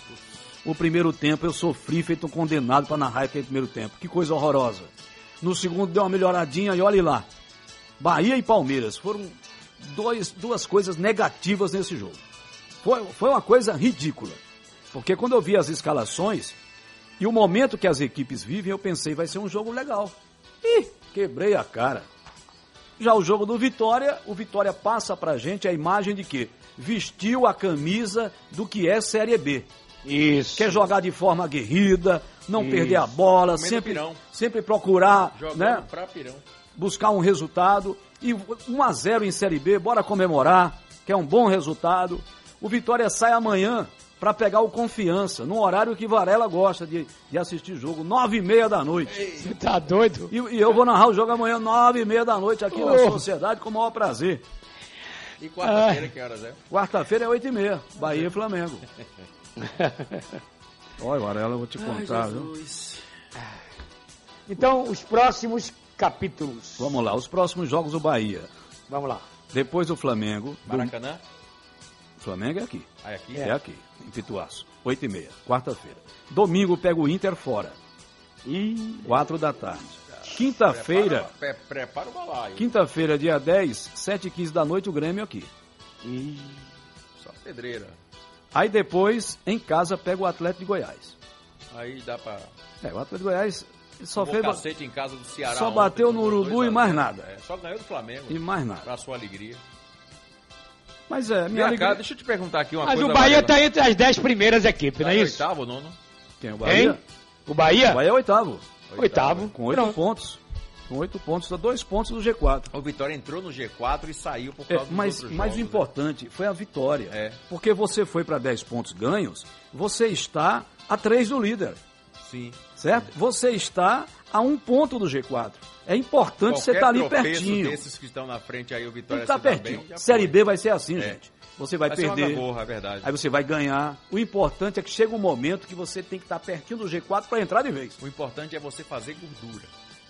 O primeiro tempo eu sofri, feito um condenado para narrar aquele primeiro tempo. Que coisa horrorosa. No segundo deu uma melhoradinha e olhe lá. Bahia e Palmeiras foram dois, duas coisas negativas nesse jogo. Foi, foi uma coisa ridícula. Porque quando eu vi as escalações e o momento que as equipes vivem, eu pensei, vai ser um jogo legal. Ih, quebrei a cara. Já o jogo do Vitória, o Vitória passa pra gente a imagem de que vestiu a camisa do que é Série B. Isso. Quer jogar de forma aguerrida, não Isso. perder a bola, Comendo sempre, pirão. sempre procurar Jogando né, pra pirão. buscar um resultado. E 1 a 0 em Série B, bora comemorar, que é um bom resultado. O Vitória sai amanhã para pegar o Confiança, num horário que Varela gosta de, de assistir jogo, nove e meia da noite. Você tá doido? E, e eu vou narrar o jogo amanhã, nove e meia da noite, aqui na Oh. Sociedade, com o maior prazer. E quarta-feira, que horas é? Quarta-feira é oito e meia, Bahia e Flamengo. Olha, Varela, eu vou te contar, viu? Então, os próximos capítulos. Vamos lá, os próximos jogos do Bahia. Vamos lá. Depois do Flamengo. do- Maracanã? O Flamengo é aqui. Ah, é aqui? É, aqui, em Pituaço. Oito e meia, quarta-feira. Domingo pega o Inter fora. E Quatro da tarde. Quinta-feira, Prepara, pre- prepara o balaio. quinta-feira, dia 10, sete e quinze da noite, o Grêmio aqui. Só pedreira. Aí depois, em casa, pega o Atlético de Goiás. Aí dá pra... É, o Atlético de Goiás só fez... cacete em casa do Ceará Só ontem, bateu no Urubu e mais nada. É, só ganhou do Flamengo. E mais nada. Pra sua alegria. Mas é, minha alegria... cá, deixa eu te perguntar aqui uma Mas coisa. o Bahia Varela. tá entre as dez primeiras equipes, não é em isso? oitavo ou nono? Quem, o Bahia? Hein? O Bahia? O Bahia é oitavo. Oitavo. Com oito pontos. Com oito pontos, só dois pontos do G4. O Vitória entrou no G4 e saiu por É, causa dos mas, outros mas o jogos, né? importante foi a vitória. É. Porque você foi para 10 pontos ganhos, você está a 3 do líder, Sim. certo? Você está a um ponto do G4. É importante você estar ali tropeço pertinho. desses que estão na frente aí, o Vitória se dá pertinho. bem, Série. B vai ser assim, É. gente. Você vai, Vai perder, é verdade. aí você vai ganhar. O importante é que chega um momento que você tem que estar pertinho do G4 para entrar de vez. O importante é você fazer gordura.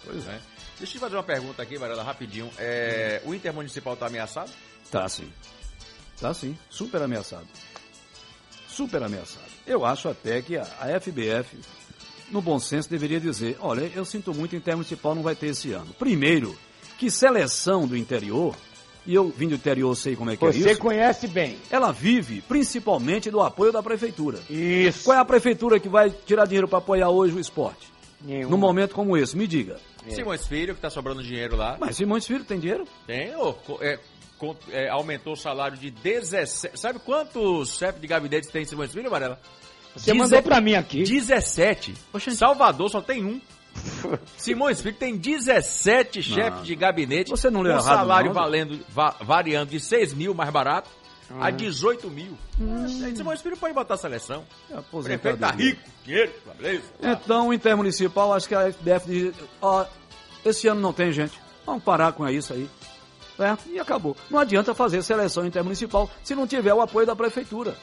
Pois é. Deixa eu te fazer uma pergunta aqui, Varela, rapidinho. É, o Intermunicipal tá ameaçado? Tá sim. Tá sim. Super ameaçado. Super ameaçado. Eu acho até que a, a FBF, no bom senso, deveria dizer: olha, eu sinto muito, Intermunicipal não vai ter esse ano. Primeiro, que seleção do interior, e eu vim do interior, sei como é que é Você isso. conhece bem. Ela vive principalmente do apoio da prefeitura. Isso. Qual é a prefeitura que vai tirar dinheiro para apoiar hoje o esporte? Nenhuma. Num momento como esse, me diga. Simões Filho, que tá sobrando dinheiro lá. Mas Simões Filho tem dinheiro? Tem, ô, é, é, aumentou o salário de 17. Sabe quantos chefes de gabinete tem em Simões Filho, Varela? Você mandou pra mim aqui. 17. Salvador só tem um. Simões Filho tem 17 chefes de gabinete. Você não leu com errado, salário não, valendo, va- variando de 6 mil mais barato a Ah. 18 mil. Simões Filho pode botar a seleção. É prefeito tá rico, dinheiro, beleza. Então, intermunicipal, acho que a FDF diz, ó, esse ano não tem gente. Vamos parar com isso aí. É, e acabou. Não adianta fazer seleção intermunicipal se não tiver o apoio da prefeitura.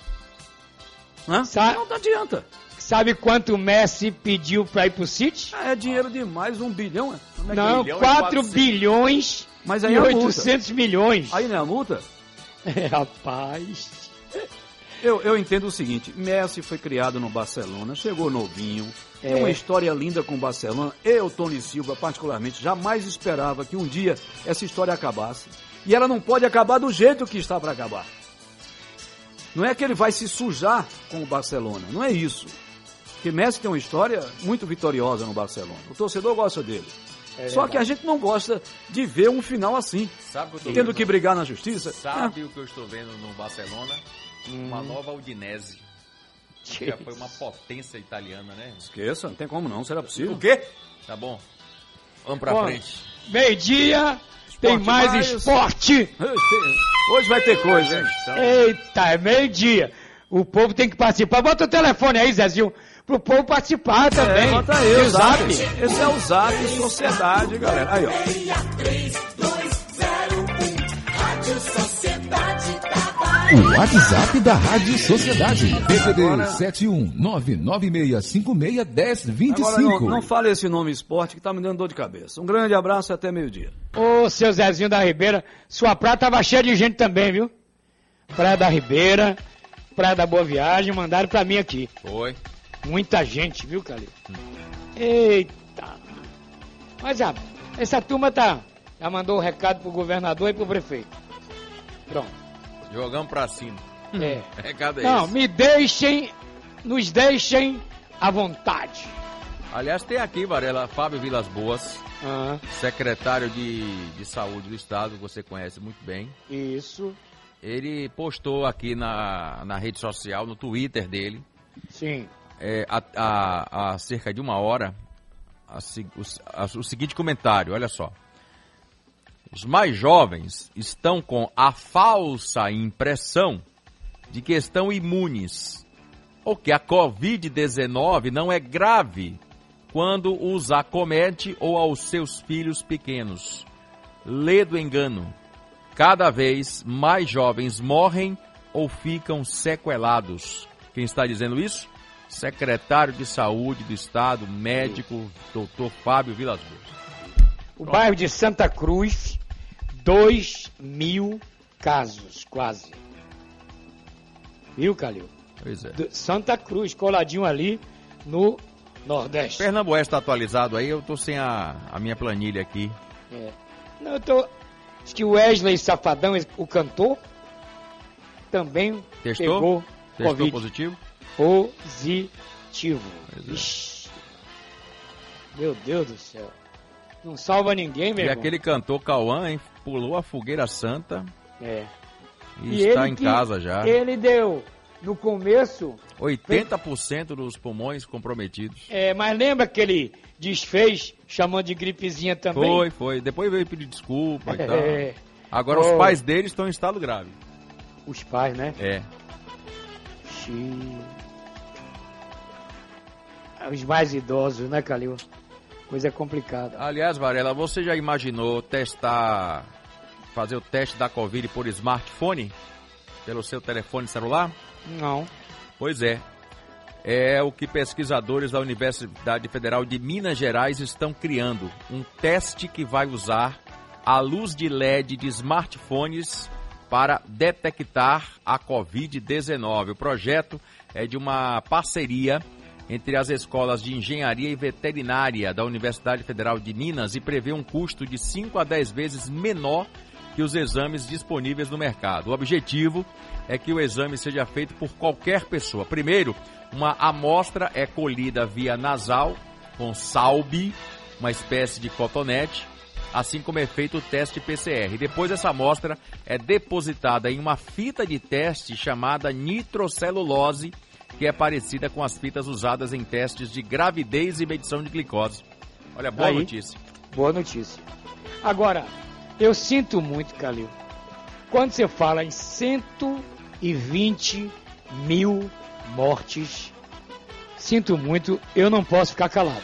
Hã? Não adianta. Sabe quanto o Messi pediu pra ir pro City? É dinheiro demais, um bilhão. é? É Não, é? 4 bilhões Mas aí e é a multa. 800 milhões. Aí não é a multa? É, rapaz. Eu, eu entendo o seguinte, Messi foi criado no Barcelona, chegou novinho, tem É. uma história linda com o Barcelona. Eu, Tony Silva, particularmente, jamais esperava que um dia essa história acabasse. E ela não pode acabar do jeito que está para acabar. Não é que ele vai se sujar com o Barcelona, não é isso. Porque Messi tem uma história muito vitoriosa no Barcelona. O torcedor gosta dele. É Só que a gente não gosta de ver um final assim. Sabe o que eu tô Tendo vendo? que brigar na justiça. Sabe o que eu estou vendo no Barcelona? Uma nova Udinese. Já foi uma potência italiana, né? Esqueça, não tem como não, será possível? O quê? Tá bom. Vamos pra Bom, frente. Meio-dia, tem mais, mais. esporte. Hoje vai ter coisa, hein? Eita, é meio-dia. O povo tem que participar. Bota o telefone aí, Zezinho, pro povo participar também. É, bota aí, o zap. Esse é o Zap Sociedade, galera. Aí, ó. O. WhatsApp da Rádio Sociedade. PPD Agora- 71996561025. Agora não, não fale esse nome esporte que tá me dando dor de cabeça. Um grande abraço e até meio-dia. Ô, seu Zezinho da Ribeira, sua praia tava cheia de gente também, viu? Praia da Ribeira, Praia da Boa Viagem, mandaram pra mim aqui. Foi. Muita gente, viu, Calil? Eita. Mas já, essa turma tá. Já mandou o recado pro governador e pro prefeito. Pronto. Jogamos pra cima. É. Recado é Não, esse. me deixem, nos deixem à vontade. Aliás, tem aqui, Varela, Fábio Vilas Boas, Ah, secretário de, de saúde do estado, que você conhece muito bem. isso, Ele postou aqui na, na rede social, no Twitter dele, sim. é, há, cerca de uma hora, a o, a- o seguinte comentário, olha só. Os mais jovens estão com a falsa impressão de que estão imunes, ou que a Covid-19 não é grave quando os acomete ou aos seus filhos pequenos. Lê do engano. Cada vez mais jovens morrem ou ficam sequelados. Quem está dizendo isso? Secretário de Saúde do Estado, médico, doutor Fábio Vilas Boas. O bairro de Santa Cruz, 2 mil casos, quase. Viu, Calil? Pois é. Santa Cruz, coladinho ali no Nordeste. Pernambués está atualizado aí, eu tô sem a, a minha planilha aqui. É. Não, eu tô. Acho que o Wesley Safadão, o cantor, também Testou? pegou Testou Covid. positivo? Positivo. é. Meu Deus do céu. Não salva ninguém, meu E irmão. aquele cantor Cauã, hein, pulou a fogueira santa É. e, está ele em casa já. Ele deu, no começo, 80% dos pulmões comprometidos. é, mas lembra que ele desfez, chamando de gripezinha também? Foi, foi. Depois veio pedir desculpa e tal. É. Agora Oh. os pais dele estão em estado grave. Os pais, né? É. Xiii. Os mais idosos, né, Calil? Coisa complicada. Aliás, Varela, você já imaginou testar, fazer o teste da Covid por smartphone? Pelo seu telefone celular? Não. Pois é. É o que pesquisadores da Universidade Federal de Minas Gerais estão criando. Um teste que vai usar a luz de LED de smartphones para detectar a Covid-19. O projeto é de uma parceria entre as escolas de engenharia e veterinária da Universidade Federal de Minas e prevê um custo de 5 a 10 vezes menor que os exames disponíveis no mercado. O objetivo é que o exame seja feito por qualquer pessoa. Primeiro, uma amostra é colhida via nasal com salbe, uma espécie de cotonete, assim como é feito o teste PCR. Depois essa amostra é depositada em uma fita de teste chamada nitrocelulose, que é parecida com as fitas usadas em testes de gravidez e medição de glicose. Olha, boa Aí. notícia. Boa notícia. Agora, eu sinto muito, Calil, quando você fala em 120 mil mortes, sinto muito, eu não posso ficar calado.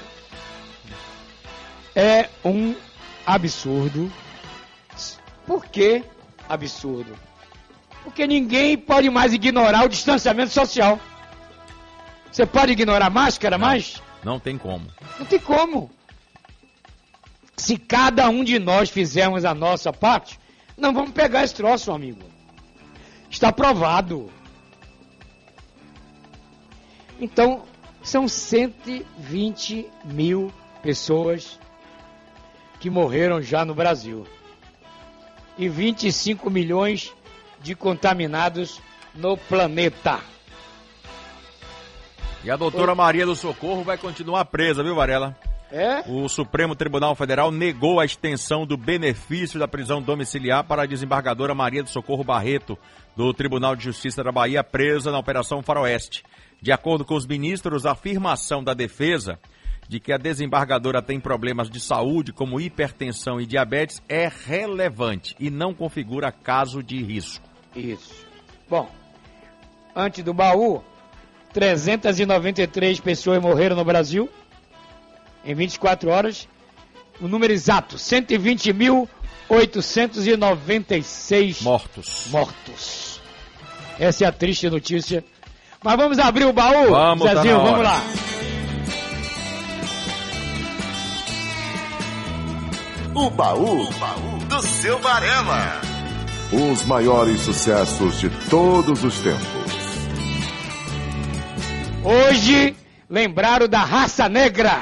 É um absurdo. Por que absurdo? Porque ninguém pode mais ignorar o distanciamento social. Você pode ignorar a máscara mais? Não tem como. Não tem como. Se cada um de nós fizermos a nossa parte, não vamos pegar esse troço, amigo. Está provado. Então, são 120 mil pessoas que morreram já no Brasil. E 25 milhões de contaminados no planeta. E a doutora Maria do Socorro vai continuar presa, viu, Varela? É? O Supremo Tribunal Federal negou a extensão do benefício da prisão domiciliar para a desembargadora Maria do Socorro Barreto, do Tribunal de Justiça da Bahia, presa na Operação Faroeste. De acordo com os ministros, a afirmação da defesa de que a desembargadora tem problemas de saúde, como hipertensão e diabetes, é relevante e não configura caso de risco. Isso. Bom, antes do baú, 393 pessoas morreram no Brasil em 24 horas. O número exato, 120.896 mortos. Mortos. Essa é a triste notícia. Mas vamos abrir o baú, Vamos, tá Zezinho, hora. vamos lá. O baú, do seu Varela. Os maiores sucessos de todos os tempos. Hoje, lembraram da raça negra.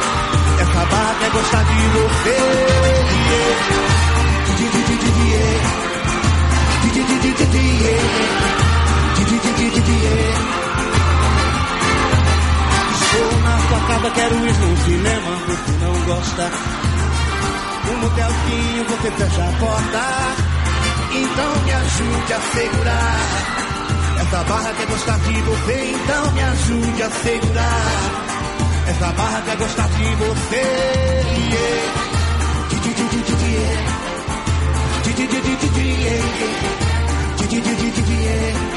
Barra quer gostar de você. Estou na sua casa, quero ir no cinema, você não gosta. Um motelzinho, você fecha a porta. Então me ajude a segurar. Essa barra quer gostar de você, então me ajude a segurar. Essa barra quer gostar de você. yeah.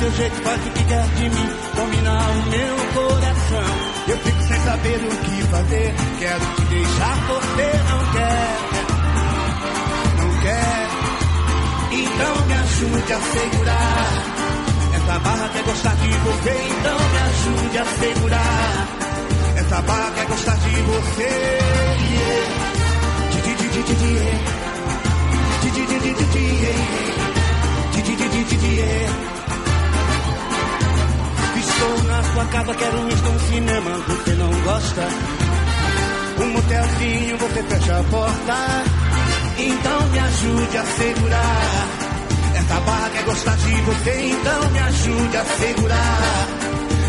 Seu jeito faz o que quer de mim, domina o meu coração. Eu fico sem saber o que fazer, quero te deixar, você não quer, não quer. Então me ajude a segurar. Essa barra quer gostar de você, então me ajude a segurar. Essa barra quer gostar de você. Yeah. Yeah. Estou na sua casa, quero ir num cinema, você não gosta. Um motelzinho, você fecha a porta. Então me ajude a segurar. Essa barra quer gostar de você, então me ajude a segurar.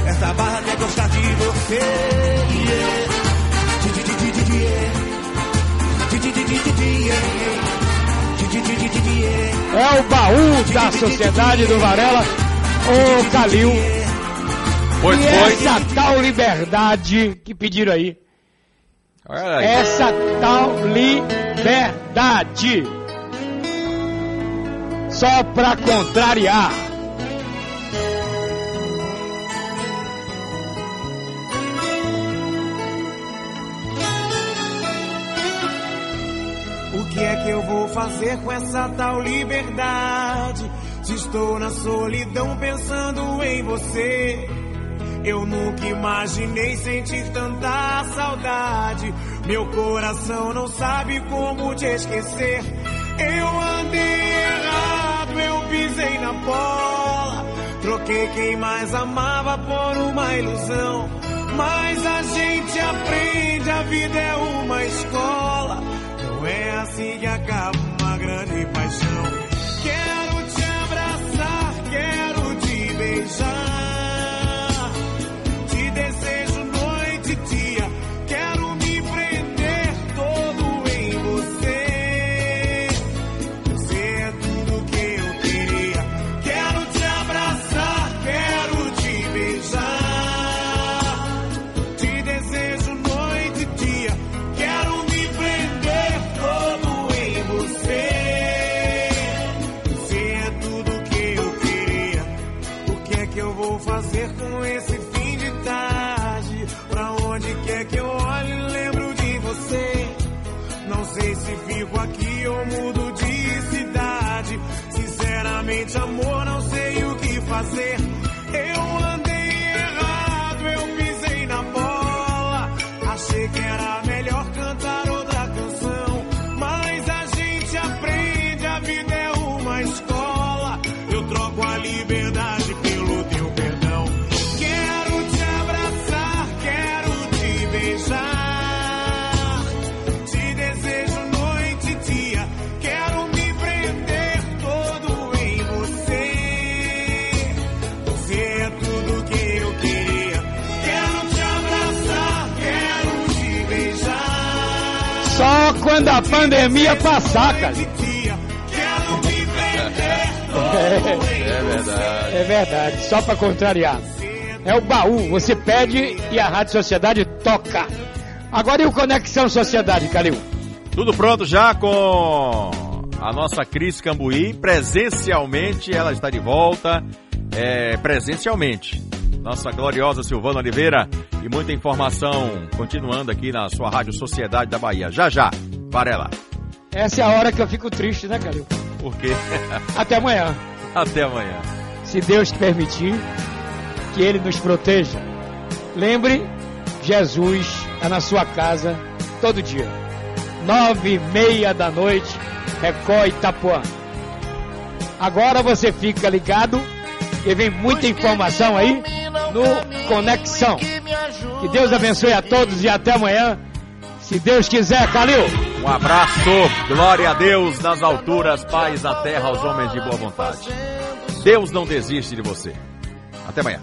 Essa barra quer gostar de você. Yeah. Yeah. Yeah. Di, yeah. É o baú da Sociedade do Varela, ô Calil. Pois e foi. essa tal liberdade que pediram aí. Olha aí. Essa tal liberdade. Só pra contrariar. Fazer com essa tal liberdade? Se estou na solidão pensando em você. Eu nunca imaginei sentir tanta saudade. Meu coração não sabe como te esquecer. Eu andei errado, eu pisei na bola. Troquei quem mais amava por uma ilusão. Mas a gente aprende, a vida é uma escola. É assim que acaba uma grande paixão. Sinceramente, amor, quando a pandemia passar, cara. Quero me prender É verdade. É verdade, só pra contrariar. É o baú, você pede e a Rádio Sociedade toca. Agora e o Conexão Sociedade, Calil? Tudo pronto já com a nossa Cris Cambuí. Presencialmente, ela está de volta. É, presencialmente. Nossa gloriosa Silvana Oliveira. E muita informação continuando aqui na sua Rádio Sociedade da Bahia. Já já, Varela. Essa é a hora que eu fico triste, né, Calil? Por quê? Até amanhã. Até amanhã. Se Deus permitir, que Ele nos proteja. Lembre, Jesus está na sua casa todo dia. Nove e meia da noite, Record Itapuã. Agora você fica ligado, que vem muita informação aí no Conexão. Que Deus abençoe a todos e até amanhã. Se Deus quiser, Calil. Um abraço, glória a Deus nas alturas, paz na terra aos homens de boa vontade. Deus não desiste de você. Até amanhã.